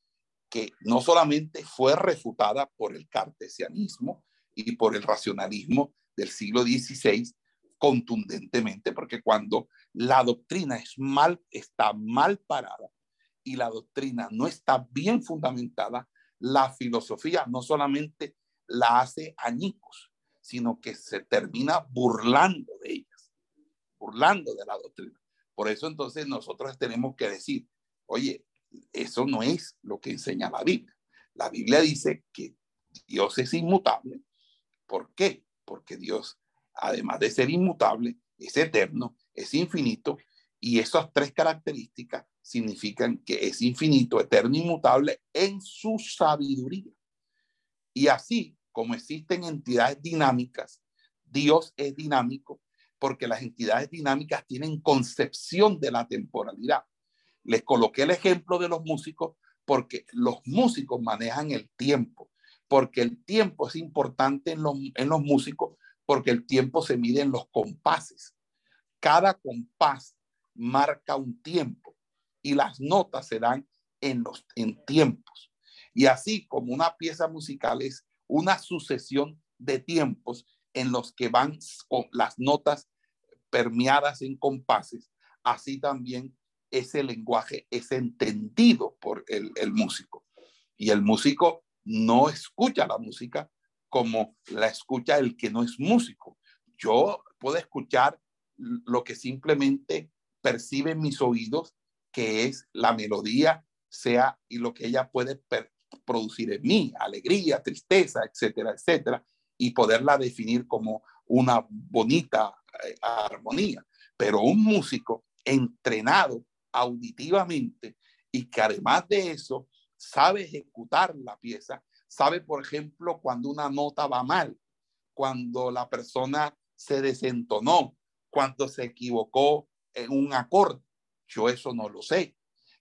que no solamente fue refutada por el cartesianismo y por el racionalismo del siglo XVI contundentemente, porque cuando la doctrina es mal, está mal parada y la doctrina no está bien fundamentada, la filosofía no solamente la hace añicos, sino que se termina burlando de ellas, burlando de la doctrina. Por eso entonces nosotros tenemos que decir, oye, eso no es lo que enseña la Biblia. La Biblia dice que Dios es inmutable. ¿Por qué? Porque Dios, además de ser inmutable, es eterno, es infinito, y esas tres características significan que es infinito, eterno, inmutable en su sabiduría. Y así como existen entidades dinámicas, Dios es dinámico porque las entidades dinámicas tienen concepción de la temporalidad. Les coloqué el ejemplo de los músicos porque los músicos manejan el tiempo, porque el tiempo es importante en los, en los músicos, porque el tiempo se mide en los compases. Cada compás marca un tiempo y las notas se dan en los en tiempos. Y así como una pieza musical es una sucesión de tiempos en los que van las notas permeadas en compases, así también ese lenguaje es entendido por el, el músico. Y el músico no escucha la música como la escucha el que no es músico. Yo puedo escuchar lo que simplemente perciben mis oídos, que es la melodía, sea y lo que ella puede producir en mí, alegría, tristeza, etcétera, etcétera, y poderla definir como una bonita eh, armonía. Pero un músico entrenado auditivamente y que además de eso sabe ejecutar la pieza, sabe, por ejemplo, cuando una nota va mal, cuando la persona se desentonó, cuando se equivocó en un acorde. Yo eso no lo sé,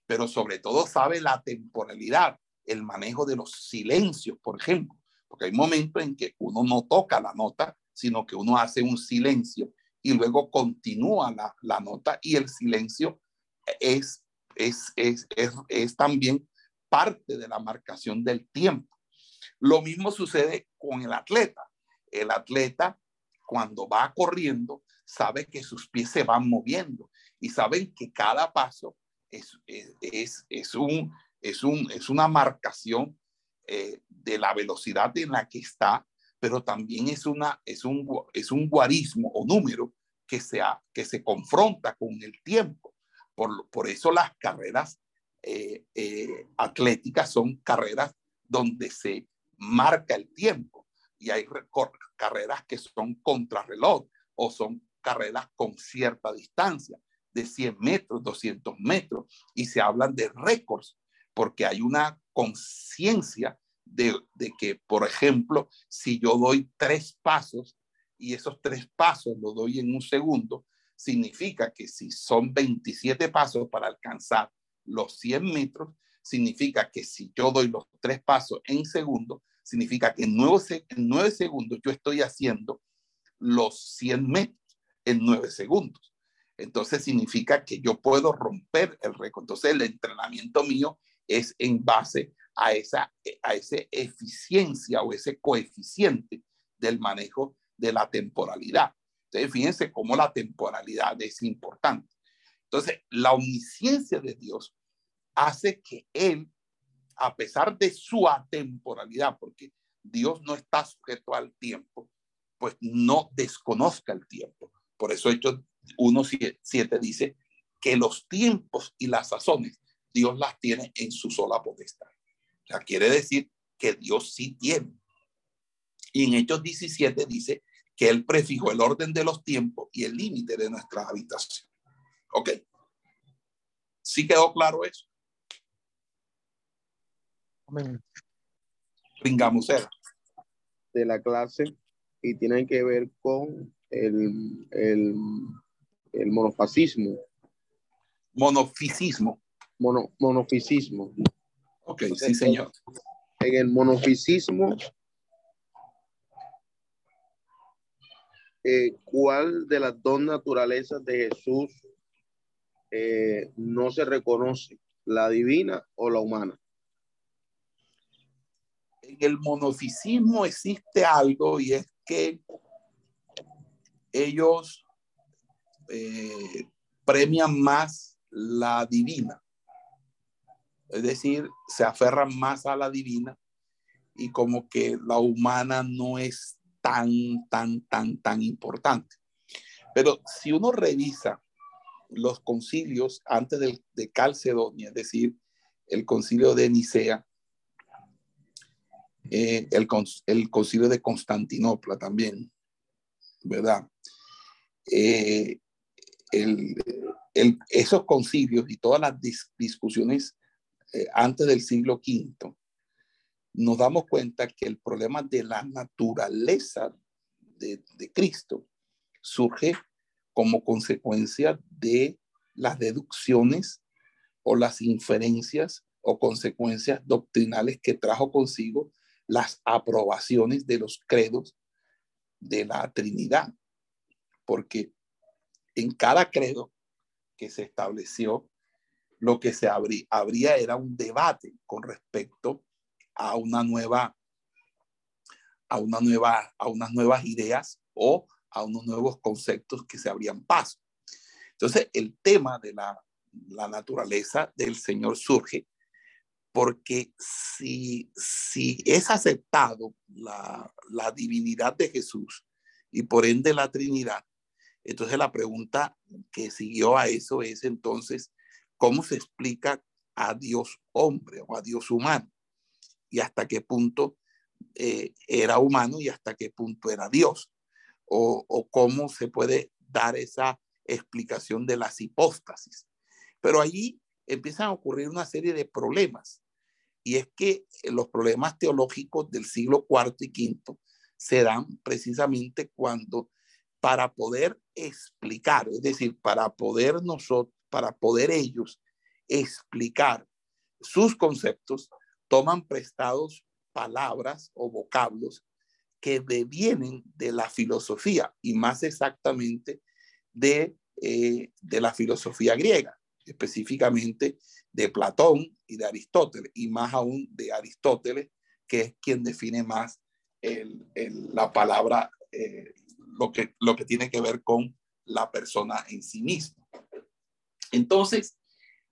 pero sobre todo sabe la temporalidad, el manejo de los silencios, por ejemplo, porque hay momentos en que uno no toca la nota, sino que uno hace un silencio y luego continúa la, la nota y el silencio es, es, es, es, es también parte de la marcación del tiempo. Lo mismo sucede con el atleta. El atleta, cuando va corriendo, sabe que sus pies se van moviendo y saben que cada paso es, es, es, un, es, un, es una marcación eh, de la velocidad en la que está, pero también es, una, es, un, es un guarismo o número que se, que se confronta con el tiempo. Por, por eso las carreras eh, eh, atléticas son carreras donde se marca el tiempo. Y hay carreras que son contrarreloj o son carreras con cierta distancia, de 100 metros, 200 metros, y se hablan de récords, porque hay una conciencia de, que, por ejemplo, si yo doy tres pasos y esos tres pasos lo doy en un segundo, significa que si son 27 pasos para alcanzar los 100 metros, significa que si yo doy los tres pasos en segundo, significa que en nueve, en nueve segundos yo estoy haciendo los 100 metros en nueve segundos. Entonces significa que yo puedo romper el récord. Entonces el entrenamiento mío es en base a esa, a ese eficiencia o ese coeficiente del manejo de la temporalidad. Entonces fíjense cómo la temporalidad es importante. Entonces la omnisciencia de Dios hace que Él, a pesar de su atemporalidad, porque Dios no está sujeto al tiempo, pues no desconozca el tiempo. Por eso Hechos 1.7 dice que los tiempos y las sazones Dios las tiene en su sola potestad. O quiere decir que Dios sí tiene. Y en Hechos 17 dice que Él prefijó el orden de los tiempos y el límite de nuestra habitación. ¿Ok? ¿Sí quedó claro eso? Amén. Pringamos de la clase y tienen que ver con el, el, el monofascismo. Monofisismo. Mono, monofisismo. Ok, sí, señor. En el monofisismo eh, ¿cuál de las dos naturalezas de Jesús eh, no se reconoce, la divina o la humana? En el monofisismo existe algo y es que ellos eh, premian más la divina. Es decir, se aferran más a la divina y como que la humana no es tan, tan, tan, tan importante. Pero si uno revisa los concilios antes de, de Calcedonia, es decir, el concilio de Nicea, eh, el, el, concilio de Constantinopla también, ¿verdad? Eh, el, esos concilios y todas las dis discusiones eh, antes del siglo V, nos damos cuenta que el problema de la naturaleza de Cristo surge como consecuencia de las deducciones o las inferencias o consecuencias doctrinales que trajo consigo las aprobaciones de los credos de la Trinidad. Porque en cada credo que se estableció, lo que se habría, habría era un debate con respecto a una nueva, a una nueva, a unas nuevas ideas o a unos nuevos conceptos que se abrían paso. Entonces, el tema de la, la naturaleza del Señor surge porque si, si es aceptado la, la divinidad de Jesús y por ende la Trinidad, entonces la pregunta que siguió a eso es entonces, ¿cómo se explica a Dios hombre o a Dios humano? Y hasta qué punto eh, era humano y hasta qué punto era Dios. O, cómo se puede dar esa explicación de las hipóstasis. Pero allí empiezan a ocurrir una serie de problemas. Y es que los problemas teológicos del siglo IV y V se dan precisamente cuando para poder explicar, es decir, para poder nosotros, para poder ellos explicar sus conceptos, toman prestados palabras o vocablos que devienen de la filosofía y más exactamente de, eh, de la filosofía griega, específicamente de Platón y de Aristóteles, y más aún de Aristóteles, que es quien define más el, la palabra eh, lo que, lo que tiene que ver con la persona en sí misma. Entonces,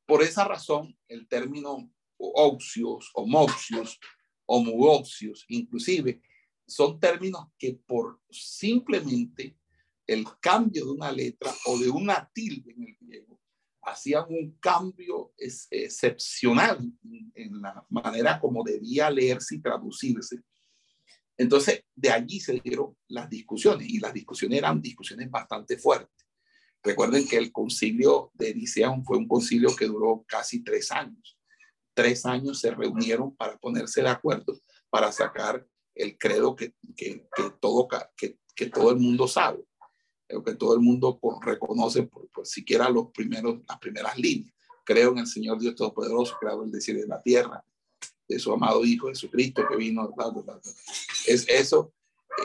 por esa razón, el término oxios, homoxios, homoxios, inclusive, son términos que por simplemente el cambio de una letra o de una tilde en el griego hacían un cambio excepcional en la manera como debía leerse y traducirse entonces, de allí se dieron las discusiones y las discusiones eran discusiones bastante fuertes. Recuerden que el concilio de Nicea fue un concilio que duró casi tres años. Tres años se reunieron para ponerse de acuerdo para sacar el credo que, que, que todo, que, que, todo el mundo sabe, que todo el mundo reconoce por, por, siquiera los primeros, las primeras líneas. Creo en el Señor Dios Todopoderoso, creador del cielo y de la tierra, de su amado Hijo Jesucristo que vino. Es, eso,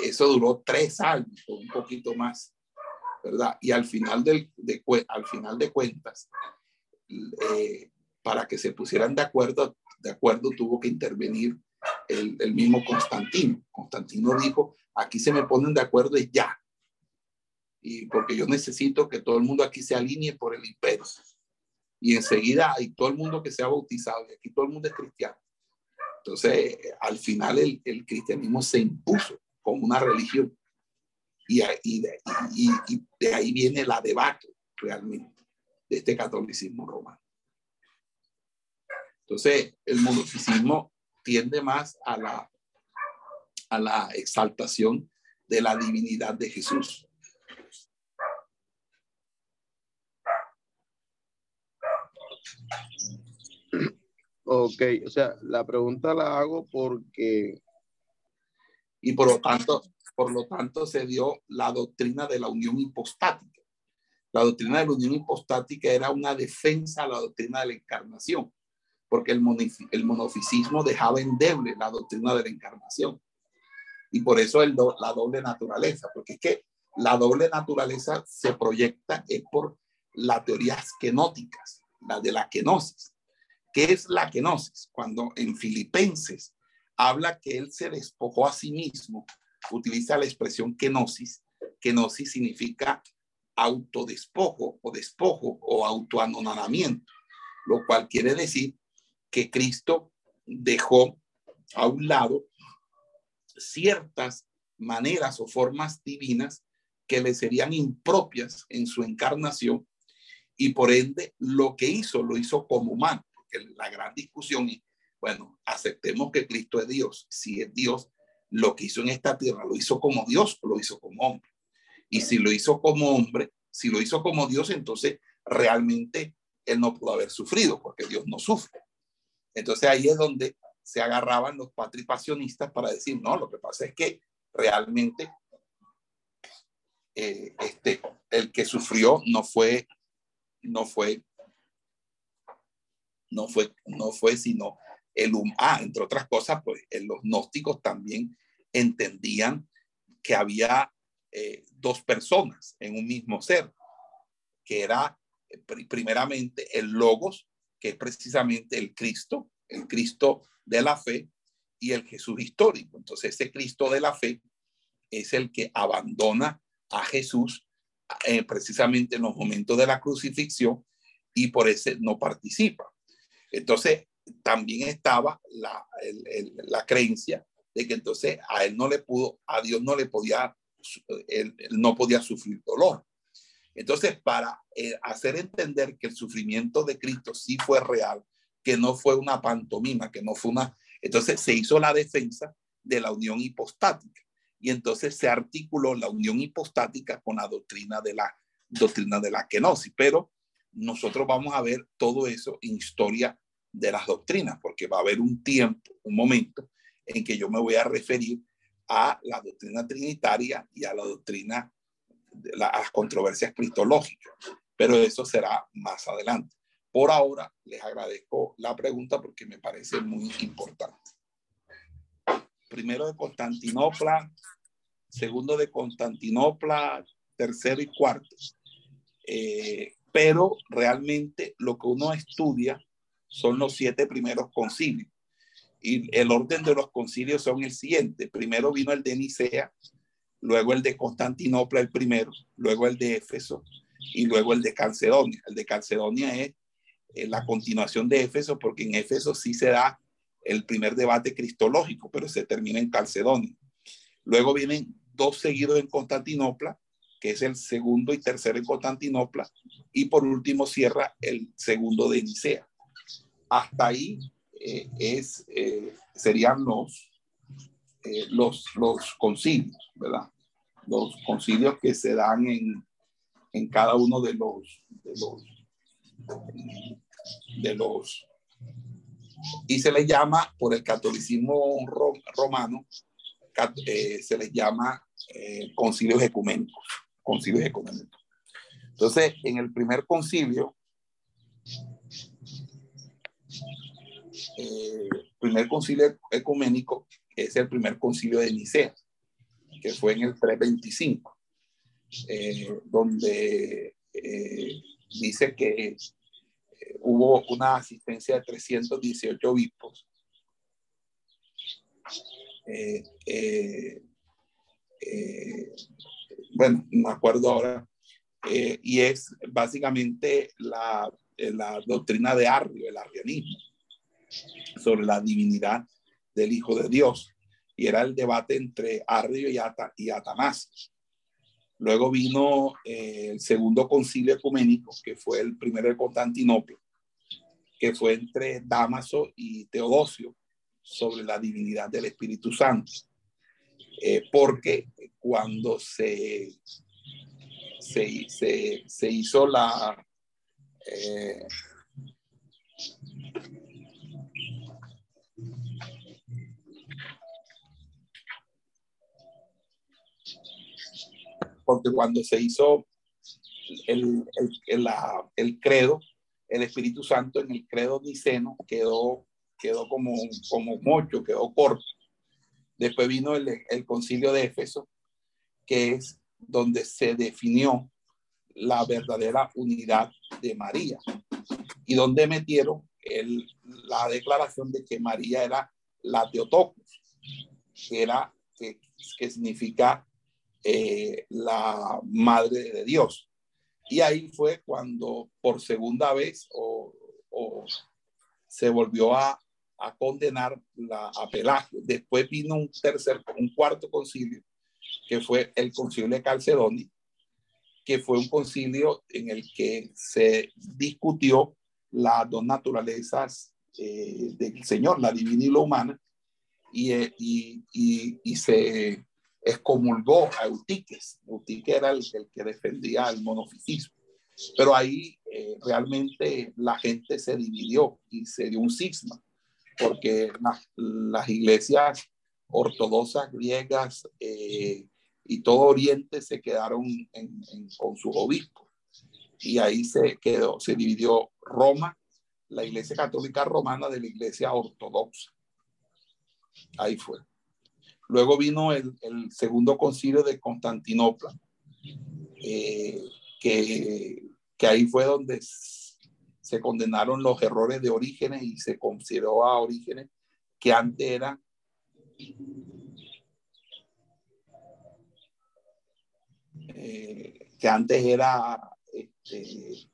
eso duró tres años un poquito más, ¿verdad? Y al final, del, de, al final de cuentas, eh, para que se pusieran de acuerdo, de acuerdo tuvo que intervenir el, mismo Constantino. Constantino dijo, aquí se me ponen de acuerdo y ya. Y porque yo necesito que todo el mundo aquí se alinee por el imperio. Y enseguida hay todo el mundo que se ha bautizado y aquí todo el mundo es cristiano. Entonces, al final el, cristianismo se impuso como una religión y, de, ahí viene la debate realmente de este catolicismo romano. Entonces, el monofisismo tiende más a la, a la exaltación de la divinidad de Jesús. Ok, o sea, la pregunta la hago porque... Y por lo tanto, por lo tanto se dio la doctrina de la unión hipostática. La doctrina de la unión hipostática era una defensa a la doctrina de la encarnación, porque el, el monofisismo dejaba endeble la doctrina de la encarnación. Y por eso el do la doble naturaleza, porque es que la doble naturaleza se proyecta es por las teorías kenóticas, la de la kenosis. ¿Qué es la kenosis? Cuando en Filipenses habla que él se despojó a sí mismo, utiliza la expresión kenosis. Kenosis significa autodespojo o despojo o autoanonadamiento, lo cual quiere decir que Cristo dejó a un lado ciertas maneras o formas divinas que le serían impropias en su encarnación y por ende lo que hizo lo hizo como humano, porque la gran discusión es, bueno, aceptemos que Cristo es Dios, si es Dios, lo que hizo en esta tierra lo hizo como Dios lo hizo como hombre. Y si lo hizo como hombre, si lo hizo como Dios, entonces realmente él no pudo haber sufrido, porque Dios no sufre. Entonces ahí es donde se agarraban los patripacionistas para decir, no, lo que pasa es que realmente eh, este, el que sufrió no fue, no fue, no fue, no fue sino el ah, entre otras cosas, pues los gnósticos también entendían que había eh, dos personas en un mismo ser, que era eh, primeramente el logos, es precisamente el Cristo, el Cristo de la fe y el Jesús histórico. Entonces ese Cristo de la fe es el que abandona a Jesús eh, precisamente en los momentos de la crucifixión y por eso no participa. Entonces, también estaba la, la creencia de que entonces a él no le pudo, a Dios no le podía, él, no podía sufrir dolor. Entonces, para eh, hacer entender que el sufrimiento de Cristo sí fue real, que no fue una pantomima, que no fue una... Entonces se hizo la defensa de la unión hipostática. Y entonces se articuló la unión hipostática con la doctrina de la doctrina de la kenosis, pero nosotros vamos a ver todo eso en historia de las doctrinas, porque va a haber un tiempo, un momento en que yo me voy a referir a la doctrina trinitaria y a la doctrina de las controversias cristológicas, pero eso será más adelante. Por ahora les agradezco la pregunta porque me parece muy importante primero de Constantinopla, segundo de Constantinopla, tercero y cuarto. Eh, pero realmente lo que uno estudia son los siete primeros concilios. Y el orden de los concilios son el siguiente. Primero vino el de Nicea, luego el de Constantinopla, el primero, luego el de Éfeso y luego el de Calcedonia. El de Calcedonia es eh, la continuación de Éfeso porque en Éfeso sí se da el primer debate cristológico, pero se termina en Calcedonia. Luego vienen dos seguidos en Constantinopla, que es el segundo y tercero en Constantinopla, y por último cierra el segundo de Nicea. Hasta ahí eh, es, eh, serían los, eh, los, los concilios, ¿verdad? Los concilios que se dan en, en cada uno de los, de los, de los y se le llama, por el catolicismo romano, eh, se les llama eh, concilios ecuménicos, concilios ecuménicos. Entonces, en el primer concilio, primer concilio ecuménico es el primer concilio de Nicea, que fue en el 325, donde dice que hubo una asistencia de 318 obispos. Eh, eh, eh, bueno, no me acuerdo ahora, y es básicamente la, la, doctrina de Arrio, el arrianismo, sobre la divinidad del Hijo de Dios. Y era el debate entre Arrio y, Ata, y Atanasio. Luego vino eh, el segundo concilio ecuménico, que fue el primero de Constantinopla, que fue entre Damaso y Teodosio sobre la divinidad del Espíritu Santo. Eh, porque cuando se, se, se, hizo la... Eh, porque cuando se hizo el, el, credo, el Espíritu Santo en el credo niceno quedó, quedó como, como quedó corto. Después vino el, concilio de Éfeso, que es donde se definió la verdadera unidad de María y donde metieron el, la declaración de que María era la Teotocos, que era que, que significa eh, la madre de Dios. Y ahí fue cuando por segunda vez o, se volvió a, a condenar la, a Pelagio. Después vino un tercer, un cuarto concilio, que fue el concilio de Calcedonia, que fue un concilio en el que se discutió las dos naturalezas eh, del Señor, la divina y la humana, y, eh, y, y, y se excomulgó a Eutiques. Eutiques era el, que defendía el monofisismo. Pero ahí eh, realmente la gente se dividió y se dio un cisma, porque las, iglesias ortodoxas griegas eh, y todo Oriente se quedaron con sus obispos. Y ahí se quedó, se dividió Roma, la iglesia católica romana de la iglesia ortodoxa. Ahí fue. Luego vino el, segundo concilio de Constantinopla, eh, que, ahí fue donde se condenaron los errores de Orígenes y se consideró a Orígenes que antes era eh, que antes era este,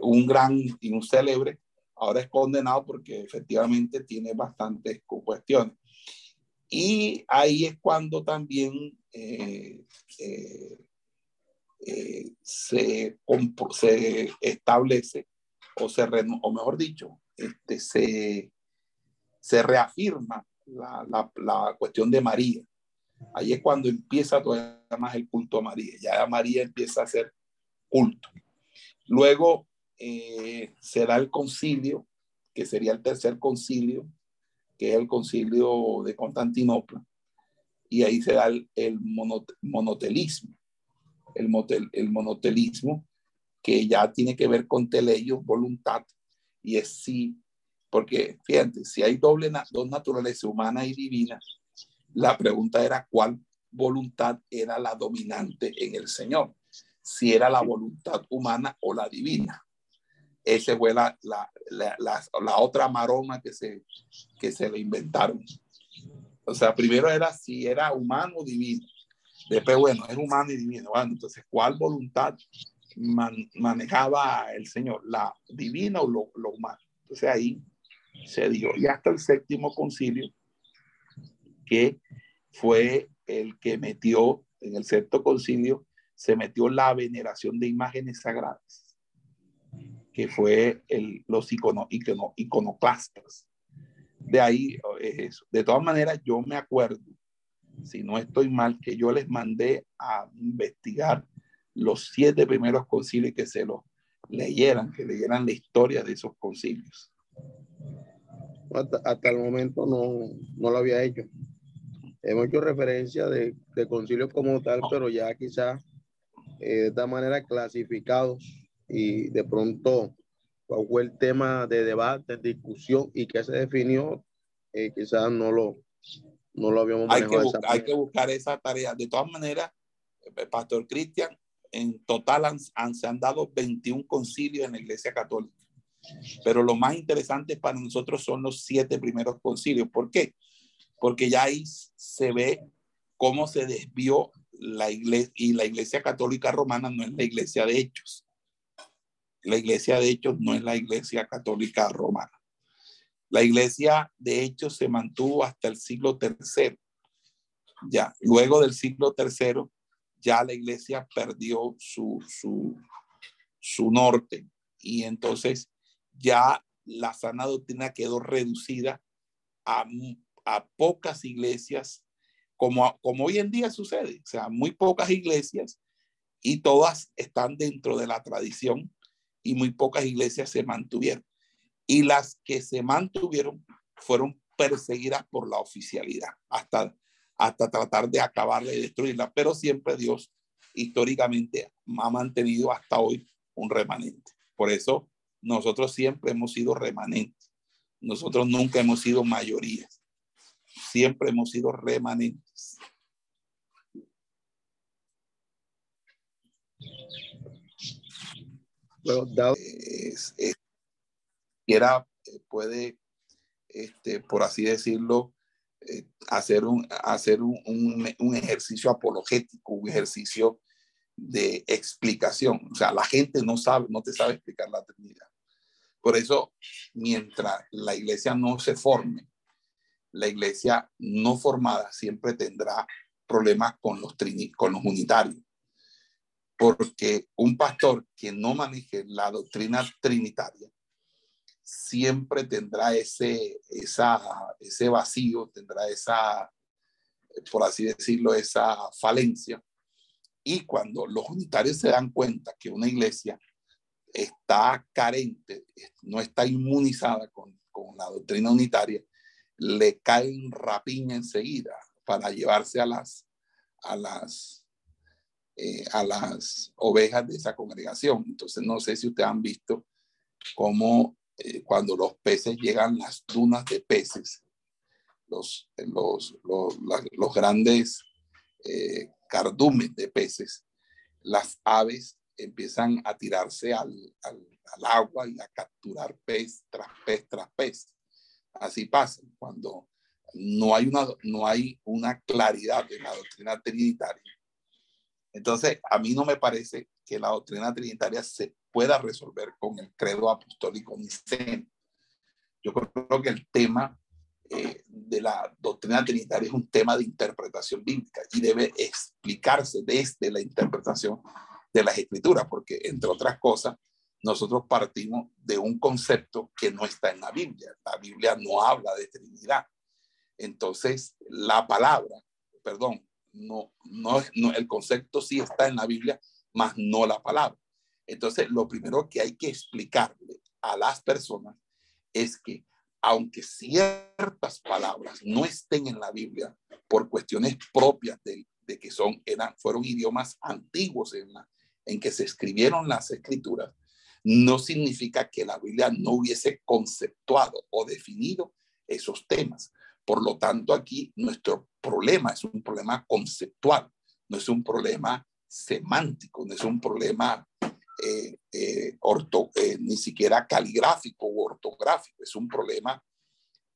un gran y un célebre, ahora es condenado porque efectivamente tiene bastantes cuestiones. Y ahí es cuando también eh, eh, eh, se, establece, o, se o mejor dicho, este, se, se reafirma la, la, la, cuestión de María. Ahí es cuando empieza todavía más el culto a María. Ya María empieza a ser culto. Luego se da el concilio, que sería el tercer concilio, que es el concilio de Constantinopla, y ahí se da el, monotelismo, el, el monotelismo que ya tiene que ver con teleio, voluntad, y es sí, porque fíjate, si hay doble dos naturalezas, humana y divina, la pregunta era cuál voluntad era la dominante en el Señor, si era la voluntad humana o la divina. Esa fue la, la, la, la, otra maroma que se, que se le inventaron. O sea, primero era si era humano o divino. Después, bueno, es humano y divino. Bueno, entonces, ¿cuál voluntad manejaba el Señor? ¿La divina o lo, lo, humano? Entonces ahí se dio. Y hasta el séptimo concilio, que fue el que metió, en el sexto concilio, se metió la veneración de imágenes sagradas que fue el, los icono, icono, iconoclastas. De ahí, eso. De todas maneras, yo me acuerdo, si no estoy mal, que yo les mandé a investigar los siete primeros concilios que se los leyeran, que leyeran la historia de esos concilios. Hasta, el momento no, no, lo había hecho. Hemos hecho referencia de, de concilios como tal, pero ya quizás eh, de esta manera clasificados y de pronto fue el tema de debate, discusión y que se definió, eh, quizás no lo, no lo habíamos hay que, hay que buscar esa tarea. De todas maneras, eh, Pastor Cristian, en total han, se han dado 21 concilios en la Iglesia Católica. Pero lo más interesante para nosotros son los siete primeros concilios. ¿Por qué? Porque ya ahí se ve cómo se desvió la iglesia y la Iglesia Católica Romana no es la iglesia de hechos la iglesia de hechos no es la iglesia católica romana. La iglesia de hechos se mantuvo hasta el siglo tercero. Ya, luego del siglo tercero, ya la iglesia perdió su, su, su norte y entonces ya la sana doctrina quedó reducida a, a pocas iglesias, como, como hoy en día sucede, o sea, muy pocas iglesias y todas están dentro de la tradición y muy pocas iglesias se mantuvieron. Y las que se mantuvieron fueron perseguidas por la oficialidad hasta, hasta tratar de acabarla y destruirla. Pero siempre Dios históricamente ha mantenido hasta hoy un remanente. Por eso nosotros siempre hemos sido remanentes. Nosotros nunca hemos sido mayorías. Siempre hemos sido remanentes. Bueno, era, puede, este, por así decirlo, eh, hacer, un, hacer un, un, ejercicio apologético, un ejercicio de explicación. O sea, la gente no sabe, no te sabe explicar la Trinidad. Por eso, mientras la iglesia no se forme, la iglesia no formada siempre tendrá problemas con los, con los unitarios. Porque un pastor que no maneje la doctrina trinitaria siempre tendrá ese, esa, ese vacío, tendrá esa, por así decirlo, esa falencia. Y cuando los unitarios se dan cuenta que una iglesia está carente, no está inmunizada con, con la doctrina unitaria, le caen rapiña enseguida para llevarse a las, a las, eh, a las ovejas de esa congregación. Entonces, no sé si ustedes han visto cómo eh, cuando los peces llegan las dunas de peces, los, los, los, los grandes eh, de peces, las aves empiezan a tirarse al, al, al, agua y a capturar pez tras pez tras pez. Así pasa cuando no hay una, no hay una claridad en la doctrina trinitaria. Entonces, a mí no me parece que la doctrina trinitaria se pueda resolver con el credo apostólico niceno. Yo creo que el tema eh, de la doctrina trinitaria es un tema de interpretación bíblica y debe explicarse desde la interpretación de las escrituras, porque entre otras cosas, nosotros partimos de un concepto que no está en la Biblia. La Biblia no habla de Trinidad. Entonces, la palabra, perdón, no, no, no, el concepto sí está en la Biblia, más no la palabra. Entonces, lo primero que hay que explicarle a las personas es que aunque ciertas palabras no estén en la Biblia por cuestiones propias de, de que son, eran, fueron idiomas antiguos en, la, en que se escribieron las escrituras, no significa que la Biblia no hubiese conceptuado o definido esos temas. Por lo tanto, aquí nuestro problema es un problema conceptual, no es un problema semántico, no es un problema eh, eh, orto, eh, ni siquiera caligráfico o ortográfico, es un problema,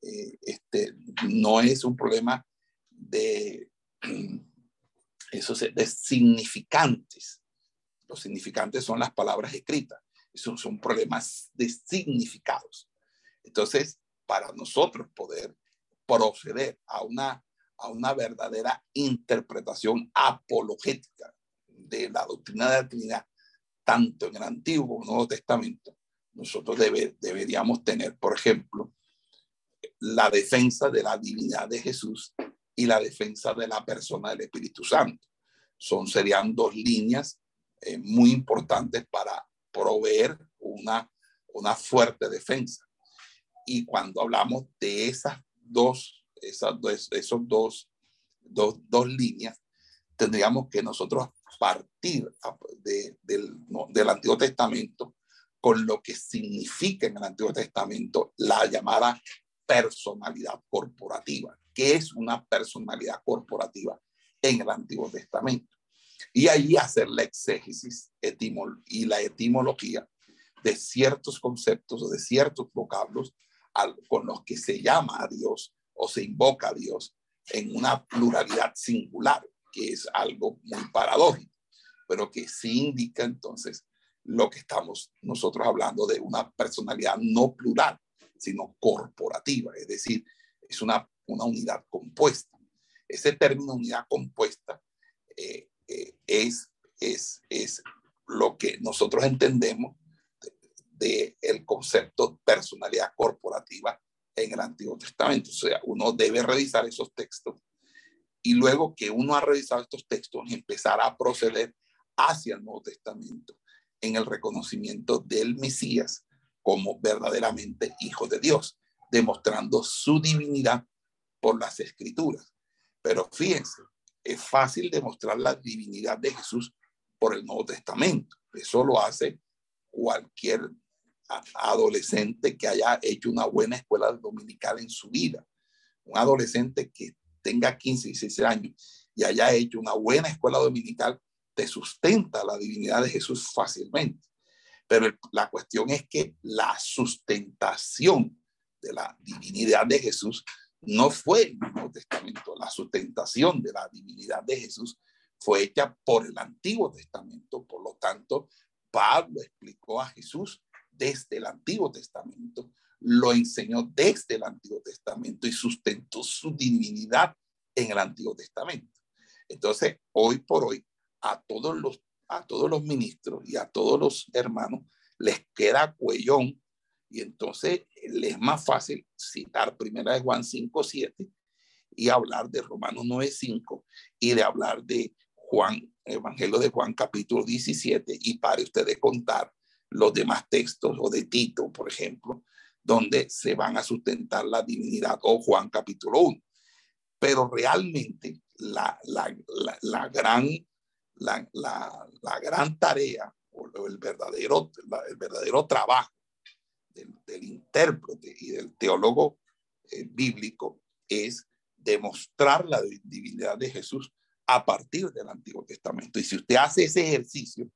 este, no es un problema de, [clears throat] eso, significantes. Los significantes son las palabras escritas, esos son problemas de significados. Entonces, para nosotros poder proceder a una, a una verdadera interpretación apologética de la doctrina de la Trinidad, tanto en el Antiguo como en el Nuevo Testamento, nosotros deberíamos tener, por ejemplo, la defensa de la divinidad de Jesús y la defensa de la persona del Espíritu Santo. Son, serían dos líneas eh, muy importantes para proveer una, una fuerte defensa. Y cuando hablamos de esas dos, esas esos dos, dos, dos líneas, tendríamos que nosotros partir de, del, del Antiguo Testamento con lo que significa en el Antiguo Testamento la llamada personalidad corporativa. ¿Qué es una personalidad corporativa en el Antiguo Testamento? Y ahí hacer la exégesis etimol y la etimología de ciertos conceptos o de ciertos vocablos con los que se llama a Dios o se invoca a Dios en una pluralidad singular, que es algo muy paradójico, pero que sí indica entonces lo que estamos nosotros hablando de una personalidad no plural, sino corporativa, es decir, es una, una unidad compuesta. Ese término unidad compuesta eh, eh, es, es, es lo que nosotros entendemos del de, concepto personalidad corporativa en el Antiguo Testamento. O sea, uno debe revisar esos textos y luego que uno ha revisado estos textos, empezar a proceder hacia el Nuevo Testamento en el reconocimiento del Mesías como verdaderamente hijo de Dios, demostrando su divinidad por las escrituras. Pero fíjense, es fácil demostrar la divinidad de Jesús por el Nuevo Testamento. Eso lo hace cualquier adolescente que haya hecho una buena escuela dominical en su vida. Un adolescente que tenga 15, 16 años y haya hecho una buena escuela dominical, te sustenta la divinidad de Jesús fácilmente. Pero la cuestión es que la sustentación de la divinidad de Jesús no fue el Nuevo Testamento. La sustentación de la divinidad de Jesús fue hecha por el Antiguo Testamento. Por lo tanto, Pablo explicó a Jesús desde el Antiguo Testamento, lo enseñó desde el Antiguo Testamento y sustentó su divinidad en el Antiguo Testamento. Entonces, hoy por hoy, a todos los, a todos los ministros y a todos los hermanos les queda cuellón y entonces les es más fácil citar primera de Juan 5, 7 y hablar de Romanos 9, 5 y de hablar de Juan, Evangelio de Juan capítulo 17 y pare usted de contar los demás textos o de Tito, por ejemplo, donde se van a sustentar la divinidad o Juan capítulo 1. Pero realmente la, la, la, gran, la, gran tarea o el verdadero, el verdadero trabajo del, intérprete y del teólogo eh, bíblico es demostrar la divinidad de Jesús a partir del Antiguo Testamento. Y si usted hace ese ejercicio,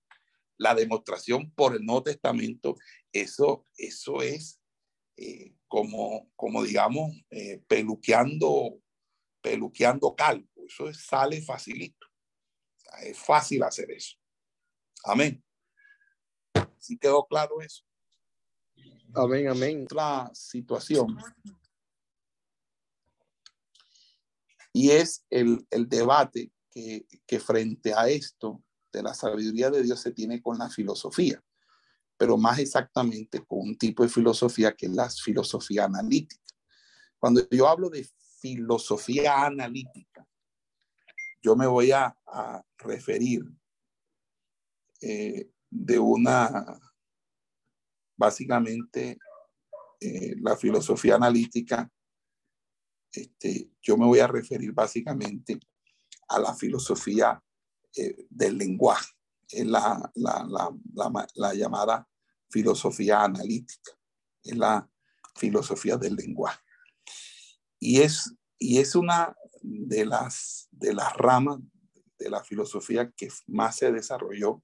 la demostración por el Nuevo Testamento, eso, eso es eh, como, como digamos, eh, peluqueando, peluqueando calvo. Eso sale facilito. es fácil hacer eso. Amén. ¿Sí quedó claro eso? Amén, amén. Otra situación. Y es el, el debate que, que, frente a esto de la sabiduría de Dios se tiene con la filosofía, pero más exactamente con un tipo de filosofía que es la filosofía analítica. Cuando yo hablo de filosofía analítica, yo me voy a, a referir eh, de una básicamente eh, la filosofía analítica, este, yo me voy a referir básicamente a la filosofía eh, del lenguaje, es la, la, la, la, llamada filosofía analítica, es la filosofía del lenguaje. Y es, y es una de las, de las ramas de la filosofía que más se desarrolló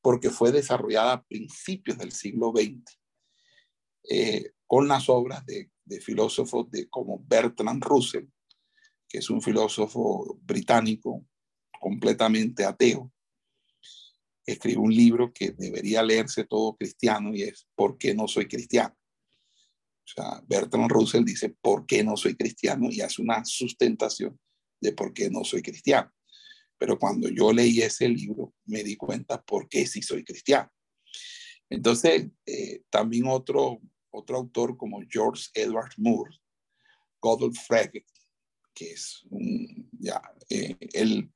porque fue desarrollada a principios del siglo XX eh, con las obras de, filósofos de, como Bertrand Russell, que es un filósofo británico completamente ateo. Escribe un libro que debería leerse todo cristiano y es ¿Por qué no soy cristiano? O sea, Bertrand Russell dice ¿Por qué no soy cristiano? y hace una sustentación de por qué no soy cristiano. Pero cuando yo leí ese libro, me di cuenta por qué sí soy cristiano. Entonces, eh, también otro, otro autor como George Edward Moore, Godolph Frege, que es un, ya, eh, el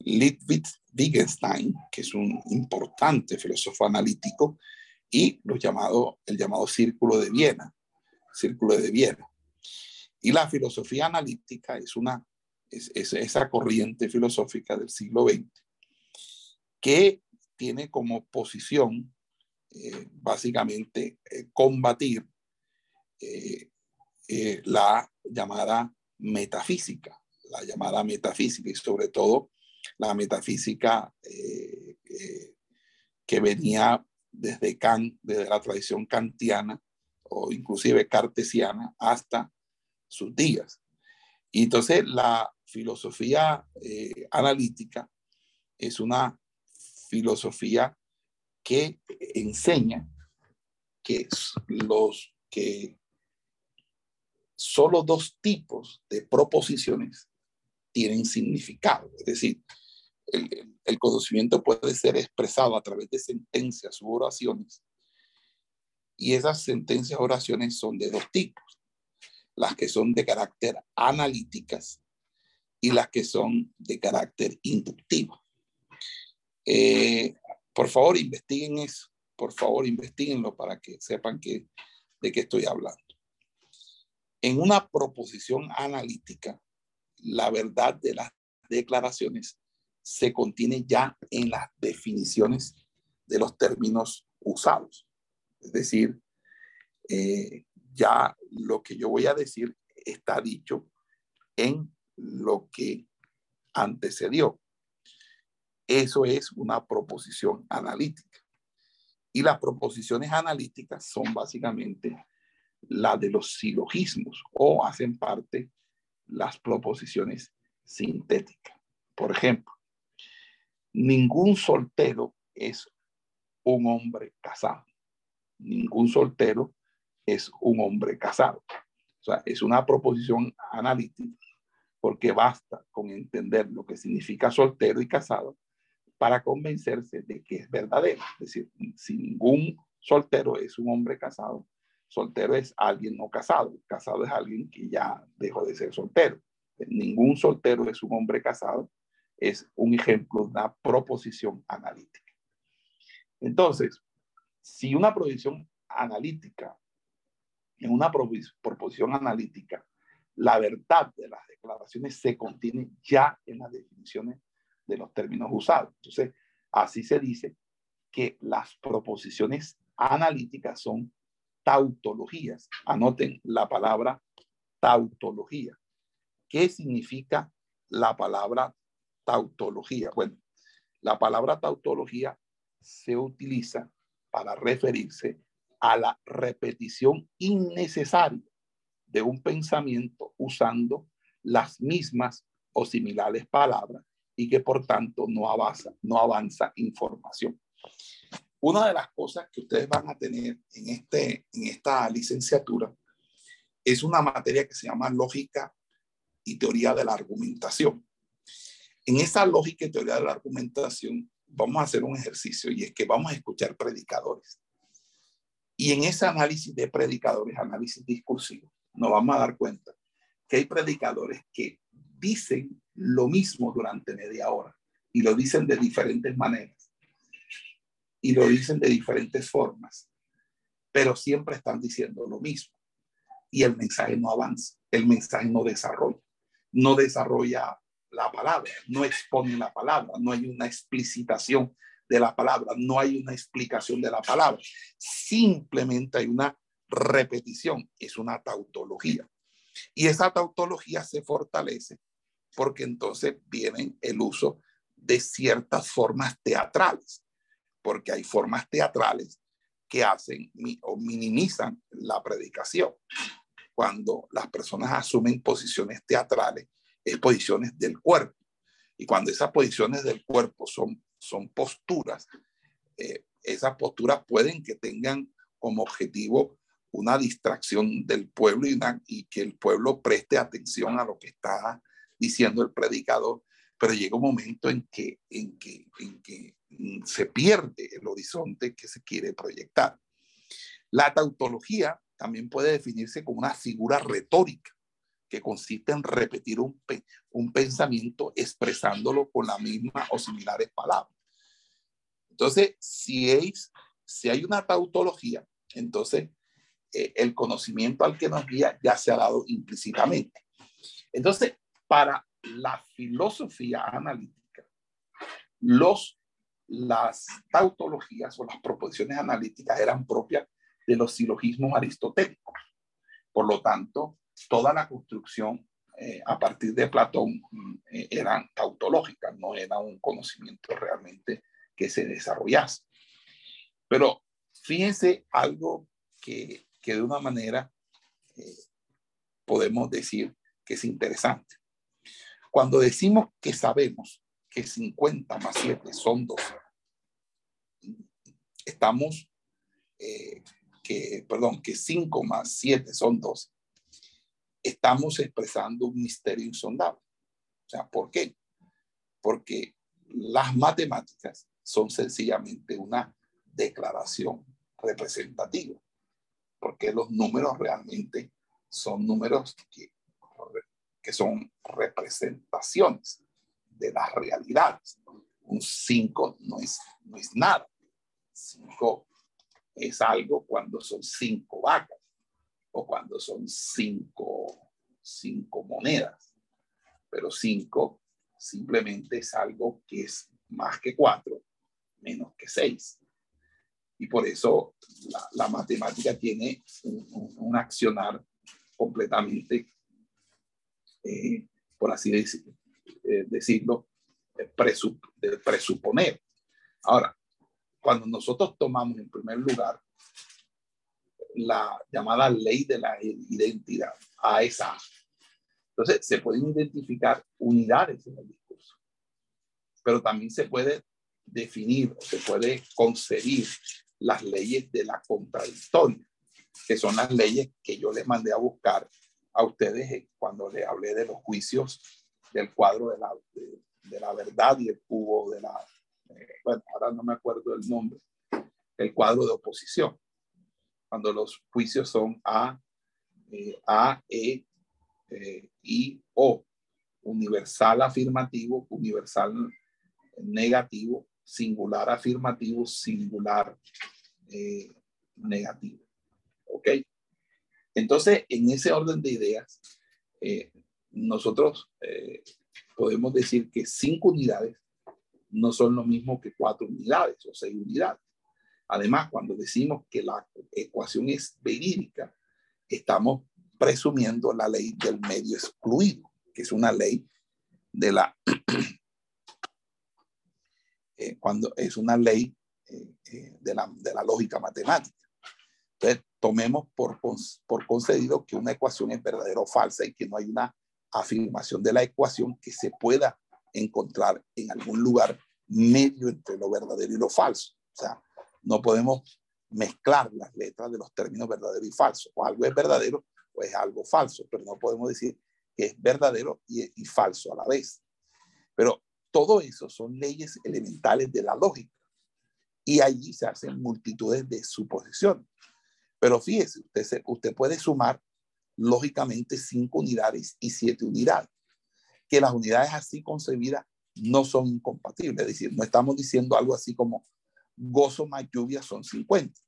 Ludwig Wittgenstein, que es un importante filósofo analítico, y el llamado Círculo de Viena, Círculo de Viena. Y la filosofía analítica es una es, esa corriente filosófica del siglo XX, que tiene como posición eh, básicamente eh, combatir eh, la llamada metafísica, la llamada metafísica y sobre todo la metafísica que venía desde Kant, desde la tradición kantiana o inclusive cartesiana hasta sus días. Y entonces la filosofía eh, analítica es una filosofía que enseña que los que solo dos tipos de proposiciones tienen significado. Es decir, el, conocimiento puede ser expresado a través de sentencias u oraciones. Y esas sentencias o oraciones son de dos tipos. Las que son de carácter analíticas y las que son de carácter inductivo. Eh, por favor, investiguen eso. Por favor, investiguenlo para que sepan de qué estoy hablando. En una proposición analítica, la verdad de las declaraciones se contiene ya en las definiciones de los términos usados. Es decir, eh, ya lo que yo voy a decir está dicho en lo que antecedió. Eso es una proposición analítica. Y las proposiciones analíticas son básicamente las de los silogismos o hacen parte las proposiciones sintéticas. Por ejemplo, ningún soltero es un hombre casado. Ningún soltero es un hombre casado. O sea, es una proposición analítica porque basta con entender lo que significa soltero y casado para convencerse de que es verdadero. Es decir, si ningún soltero es un hombre casado, soltero es alguien no casado, casado es alguien que ya dejó de ser soltero. Ningún soltero es un hombre casado, es un ejemplo de una proposición analítica. Entonces, si una proposición analítica, en una proposición analítica, la verdad de las declaraciones se contiene ya en las definiciones de los términos usados. Entonces, así se dice que las proposiciones analíticas son tautologías. Anoten la palabra tautología. ¿Qué significa la palabra tautología? Bueno, la palabra tautología se utiliza para referirse a la repetición innecesaria de un pensamiento usando las mismas o similares palabras y que por tanto no avanza, no avanza información. Una de las cosas que ustedes van a tener en, este, en esta licenciatura es una materia que se llama lógica y teoría de la argumentación. En esa lógica y teoría de la argumentación vamos a hacer un ejercicio y es que vamos a escuchar predicadores. Y en ese análisis de predicadores, análisis discursivo, nos vamos a dar cuenta que hay predicadores que dicen lo mismo durante media hora y lo dicen de diferentes maneras y lo dicen de diferentes formas, pero siempre están diciendo lo mismo y el mensaje no avanza, el mensaje no desarrolla, no desarrolla la palabra, no expone la palabra, no hay una explicitación de la palabra, no hay una explicación de la palabra, simplemente hay una repetición, es una tautología. Y esa tautología se fortalece porque entonces viene el uso de ciertas formas teatrales, porque hay formas teatrales que hacen o minimizan la predicación. Cuando las personas asumen posiciones teatrales, es posiciones del cuerpo. Y cuando esas posiciones del cuerpo son, son posturas, eh, esas posturas pueden que tengan como objetivo una distracción del pueblo y, y que el pueblo preste atención a lo que está diciendo el predicador, pero llega un momento en que, en que, en que se pierde el horizonte que se quiere proyectar. La tautología también puede definirse como una figura retórica que consiste en repetir un, pensamiento expresándolo con la misma o similares palabras. Entonces, si, es, si hay una tautología, entonces eh, el conocimiento al que nos guía ya se ha dado implícitamente. Entonces, para la filosofía analítica, los, las tautologías o las proposiciones analíticas eran propias de los silogismos aristotélicos. Por lo tanto, toda la construcción eh, a partir de Platón eh, eran tautológicas, no era un conocimiento realmente que se desarrollase. Pero fíjense algo que, que de una manera eh, podemos decir que es interesante. Cuando decimos que sabemos que 50 más 7 son 12, estamos, que, perdón, que 5 más 7 son 12, estamos expresando un misterio insondable. O sea, ¿por qué? Porque las matemáticas son sencillamente una declaración representativa, porque los números realmente son números que, que son representaciones de las realidades. Un 5 no es, no es nada. 5 es algo cuando son cinco vacas o cuando son cinco, cinco monedas, pero cinco simplemente es algo que es más que cuatro, menos que seis. Y por eso la, matemática tiene un, accionar completamente, eh, por así eh, decirlo, de, presuponer. Ahora, cuando nosotros tomamos en primer lugar la llamada ley de la identidad, ASA, entonces se pueden identificar unidades en el discurso, pero también se puede definir, se puede concebir las leyes de la contradictoria, que son las leyes que yo les mandé a buscar a ustedes cuando les hablé de los juicios del cuadro de la, de, la verdad y el cubo de la, eh, bueno, ahora no me acuerdo el nombre, el cuadro de oposición, cuando los juicios son A, eh, A, E, eh, I, O, universal afirmativo, universal negativo, singular afirmativo, singular negativo. ¿Ok? Entonces, en ese orden de ideas, eh, nosotros eh, podemos decir que cinco unidades no son lo mismo que cuatro unidades o seis unidades. Además, cuando decimos que la ecuación es verídica, estamos presumiendo la ley del medio excluido, que es una ley de la [clears throat] eh, cuando es una ley de la, de la lógica matemática. Entonces, tomemos por, por concedido que una ecuación es verdadera o falsa y que no hay una afirmación de la ecuación que se pueda encontrar en algún lugar medio entre lo verdadero y lo falso. O sea, no podemos mezclar las letras de los términos verdadero y falso. O algo es verdadero o es algo falso, pero no podemos decir que es verdadero y, falso a la vez. Pero todo eso son leyes elementales de la lógica. Y allí se hacen multitudes de suposiciones. Pero fíjese, usted, usted puede sumar lógicamente cinco unidades y siete unidades, que las unidades así concebidas no son incompatibles. Es decir, no estamos diciendo algo así como gozo más lluvia son 50.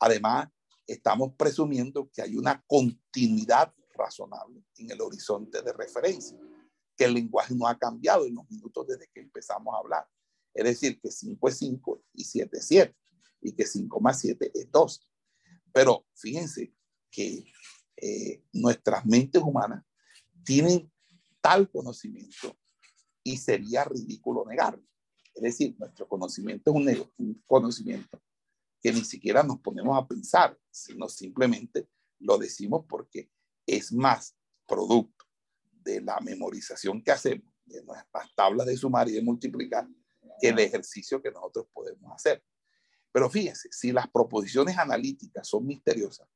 Además, estamos presumiendo que hay una continuidad razonable en el horizonte de referencia, que el lenguaje no ha cambiado en los minutos desde que empezamos a hablar. Es decir, que 5 es 5 y 7 es 7, y que 5 más 7 es 2. Pero fíjense que eh, nuestras mentes humanas tienen tal conocimiento y sería ridículo negarlo. Es decir, nuestro conocimiento es un, conocimiento que ni siquiera nos ponemos a pensar, sino simplemente lo decimos porque es más producto de la memorización que hacemos de nuestras tablas de sumar y de multiplicar que el ejercicio que nosotros podemos hacer. Pero fíjense, si las proposiciones analíticas son misteriosas,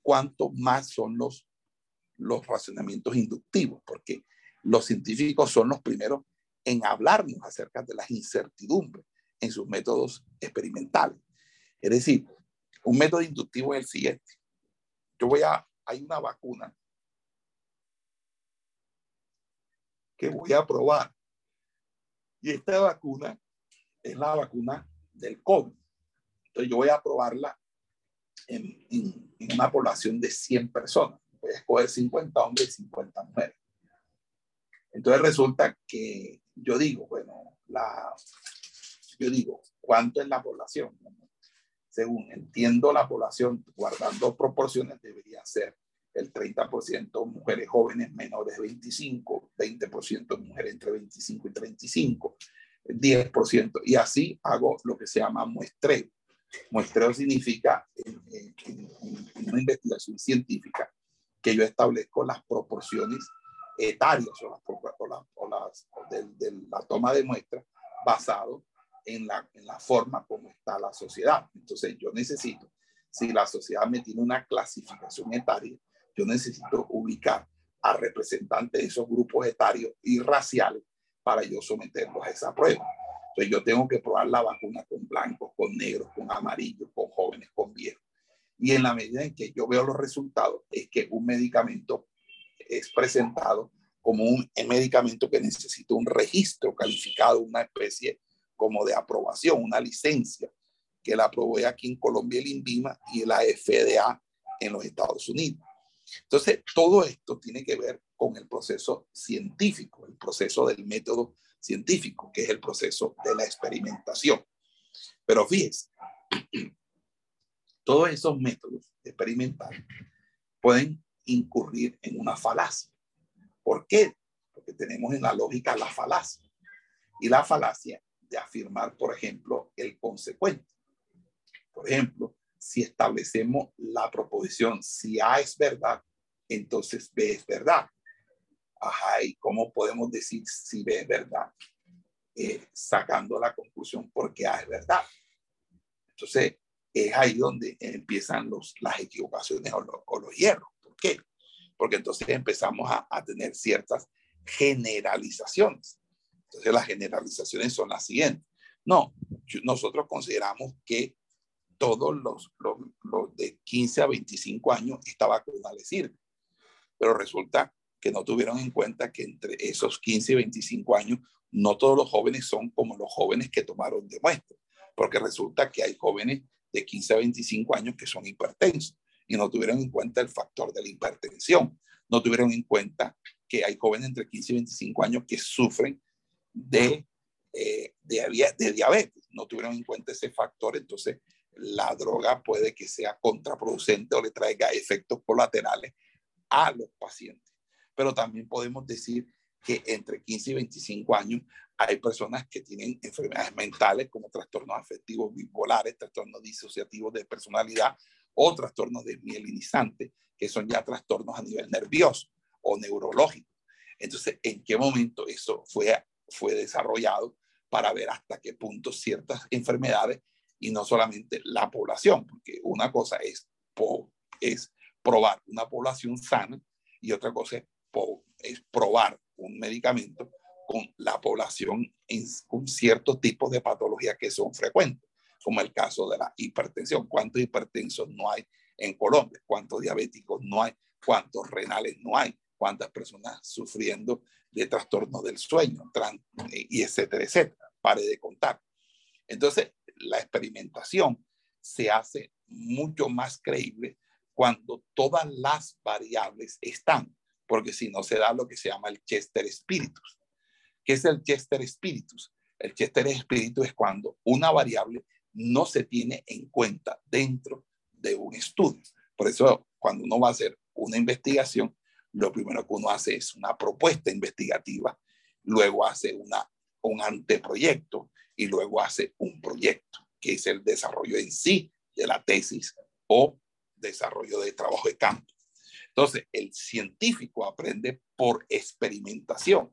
¿cuánto más son los, los razonamientos inductivos? Porque los científicos son los primeros en hablarnos acerca de las incertidumbres en sus métodos experimentales. Es decir, un método inductivo es el siguiente. Yo voy a, hay una vacuna que voy a probar. Y esta vacuna es la vacuna del COVID. Entonces yo voy a probarla en, una población de 100 personas. Voy a escoger 50 hombres y 50 mujeres. Entonces resulta que yo digo, bueno, la, yo digo, ¿cuánto es la población? Según entiendo la población, guardando proporciones, debería ser el 30% mujeres jóvenes menores de 25, 20% mujeres entre 25 y 35, 10%. Y así hago lo que se llama muestreo. Muestreo significa en, una investigación científica que yo establezco las proporciones etarias o las, de, la toma de muestras basado en la, en la forma como está la sociedad. Entonces yo necesito, si la sociedad me tiene una clasificación etaria, yo necesito ubicar a representantes de esos grupos etarios y raciales para yo someterlos a esa prueba. Entonces yo tengo que probar la vacuna con blancos, con negros, con amarillos, con jóvenes, con viejos. Y en la medida en que yo veo los resultados, es que un medicamento es presentado como un medicamento que necesita un registro calificado, una especie como de aprobación, una licencia que la aprobé aquí en Colombia el INVIMA y la FDA en los Estados Unidos. Entonces, todo esto tiene que ver con el proceso científico, el proceso del método científico, que es el proceso de la experimentación. Pero fíjense, [clears throat] todos esos métodos experimentales pueden incurrir en una falacia. ¿Por qué? Porque tenemos en la lógica la falacia. Y la falacia de afirmar, por ejemplo, el consecuente. Por ejemplo, si establecemos la proposición, si A es verdad, entonces B es verdad. Ajá, ¿y cómo podemos decir si B es verdad? Eh, sacando la conclusión porque A es verdad. Entonces, es ahí donde empiezan los, las equivocaciones o los, o los hierros. ¿Por qué? Porque entonces empezamos a, a tener ciertas generalizaciones. Entonces las generalizaciones son las siguientes. No, nosotros consideramos que todos los, los, los, de 15 a 25 años esta vacuna les sirve, pero resulta que no tuvieron en cuenta que entre esos 15 y 25 años no todos los jóvenes son como los jóvenes que tomaron de muestra, porque resulta que hay jóvenes de 15 a 25 años que son hipertensos y no tuvieron en cuenta el factor de la hipertensión, no tuvieron en cuenta que hay jóvenes entre 15 y 25 años que sufren de, eh, de, de diabetes, no tuvieron en cuenta ese factor, entonces la droga puede que sea contraproducente o le traiga efectos colaterales a los pacientes. Pero también podemos decir que entre 15 y 25 años hay personas que tienen enfermedades mentales como trastornos afectivos bipolares, trastornos disociativos de personalidad o trastornos desmielinizantes, que son ya trastornos a nivel nervioso o neurológico. Entonces, ¿en qué momento eso fue, fue desarrollado para ver hasta qué punto ciertas enfermedades y no solamente la población? Porque una cosa es, es probar una población sana y otra cosa es, es probar un medicamento con la población en, con ciertos tipos de patologías que son frecuentes, como el caso de la hipertensión. ¿Cuántos hipertensos no hay en Colombia? ¿Cuántos diabéticos no hay? ¿Cuántos renales no hay? ¿Cuántas personas sufriendo de trastornos del sueño? Y etcétera, etcétera. Pare de contar. Entonces, la experimentación se hace mucho más creíble cuando todas las variables están, porque si no se da lo que se llama el Chester Spiritus. ¿Qué es el Chester Spiritus? El Chester Spiritus es cuando una variable no se tiene en cuenta dentro de un estudio. Por eso, cuando uno va a hacer una investigación, lo primero que uno hace es una propuesta investigativa, luego hace una, un anteproyecto y luego hace un proyecto, que es el desarrollo en sí de la tesis o desarrollo de trabajo de campo. Entonces, el científico aprende por experimentación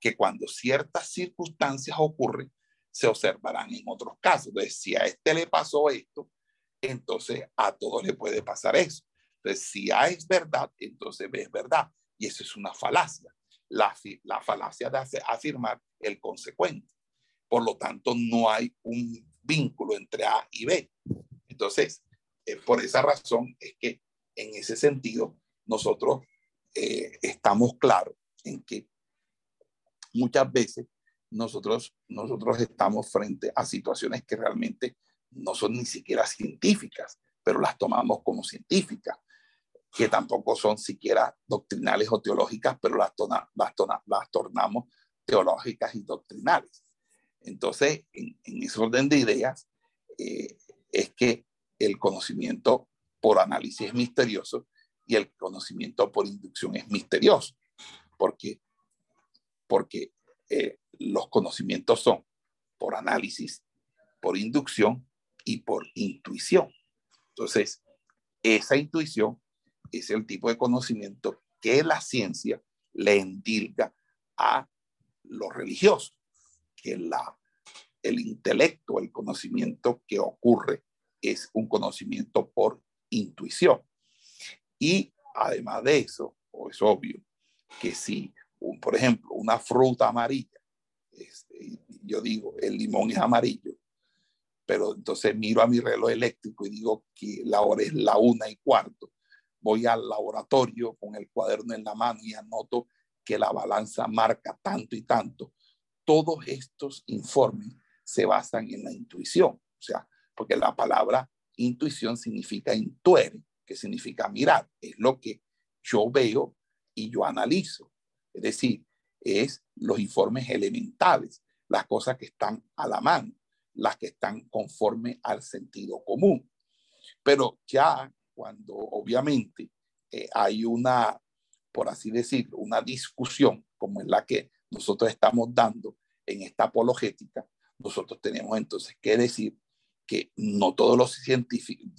que cuando ciertas circunstancias ocurren, se observarán en otros casos. Entonces, si a este le pasó esto, entonces a todos le puede pasar eso. Entonces, si A es verdad, entonces B es verdad. Y eso es una falacia. La, la falacia de afirmar el consecuente. Por lo tanto, no hay un vínculo entre A y B. Entonces, eh, por esa razón es que en ese sentido nosotros eh, estamos claros en que muchas veces nosotros, nosotros estamos frente a situaciones que realmente no son ni siquiera científicas, pero las tomamos como científicas, que tampoco son siquiera doctrinales o teológicas, pero las, las, las tornamos teológicas y doctrinales. Entonces, en, ese orden de ideas, eh, es que el conocimiento por análisis es misterioso y el conocimiento por inducción es misterioso, porque porque eh, los conocimientos son por análisis, por inducción y por intuición. Entonces, esa intuición es el tipo de conocimiento que la ciencia le endilga a los religiosos, que la, el intelecto, el conocimiento que ocurre es un conocimiento por intuición. Y además de eso, o es obvio que si por ejemplo, una fruta amarilla. Este, yo digo, el limón es amarillo, pero entonces miro a mi reloj eléctrico y digo que la hora es la una y cuarto. Voy al laboratorio con el cuaderno en la mano y anoto que la balanza marca tanto y tanto. Todos estos informes se basan en la intuición, o sea, porque la palabra intuición significa intuere, que significa mirar, es lo que yo veo y yo analizo. Es decir, es los informes elementales, las cosas que están a la mano, las que están conforme al sentido común. Pero ya cuando obviamente eh, hay una, por así decirlo, una discusión como es la que nosotros estamos dando en esta apologética, nosotros tenemos entonces que decir que no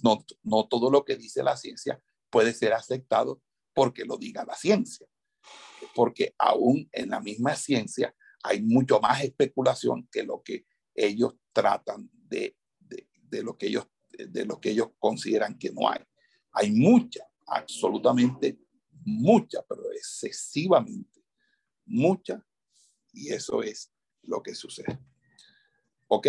no, no todo lo que dice la ciencia puede ser aceptado porque lo diga la ciencia. Porque aún en la misma ciencia hay mucho más especulación que lo que ellos tratan de, de, lo que ellos de lo que ellos consideran que no hay. Hay mucha, absolutamente mucha, pero excesivamente mucha, y eso es lo que sucede. ¿Ok?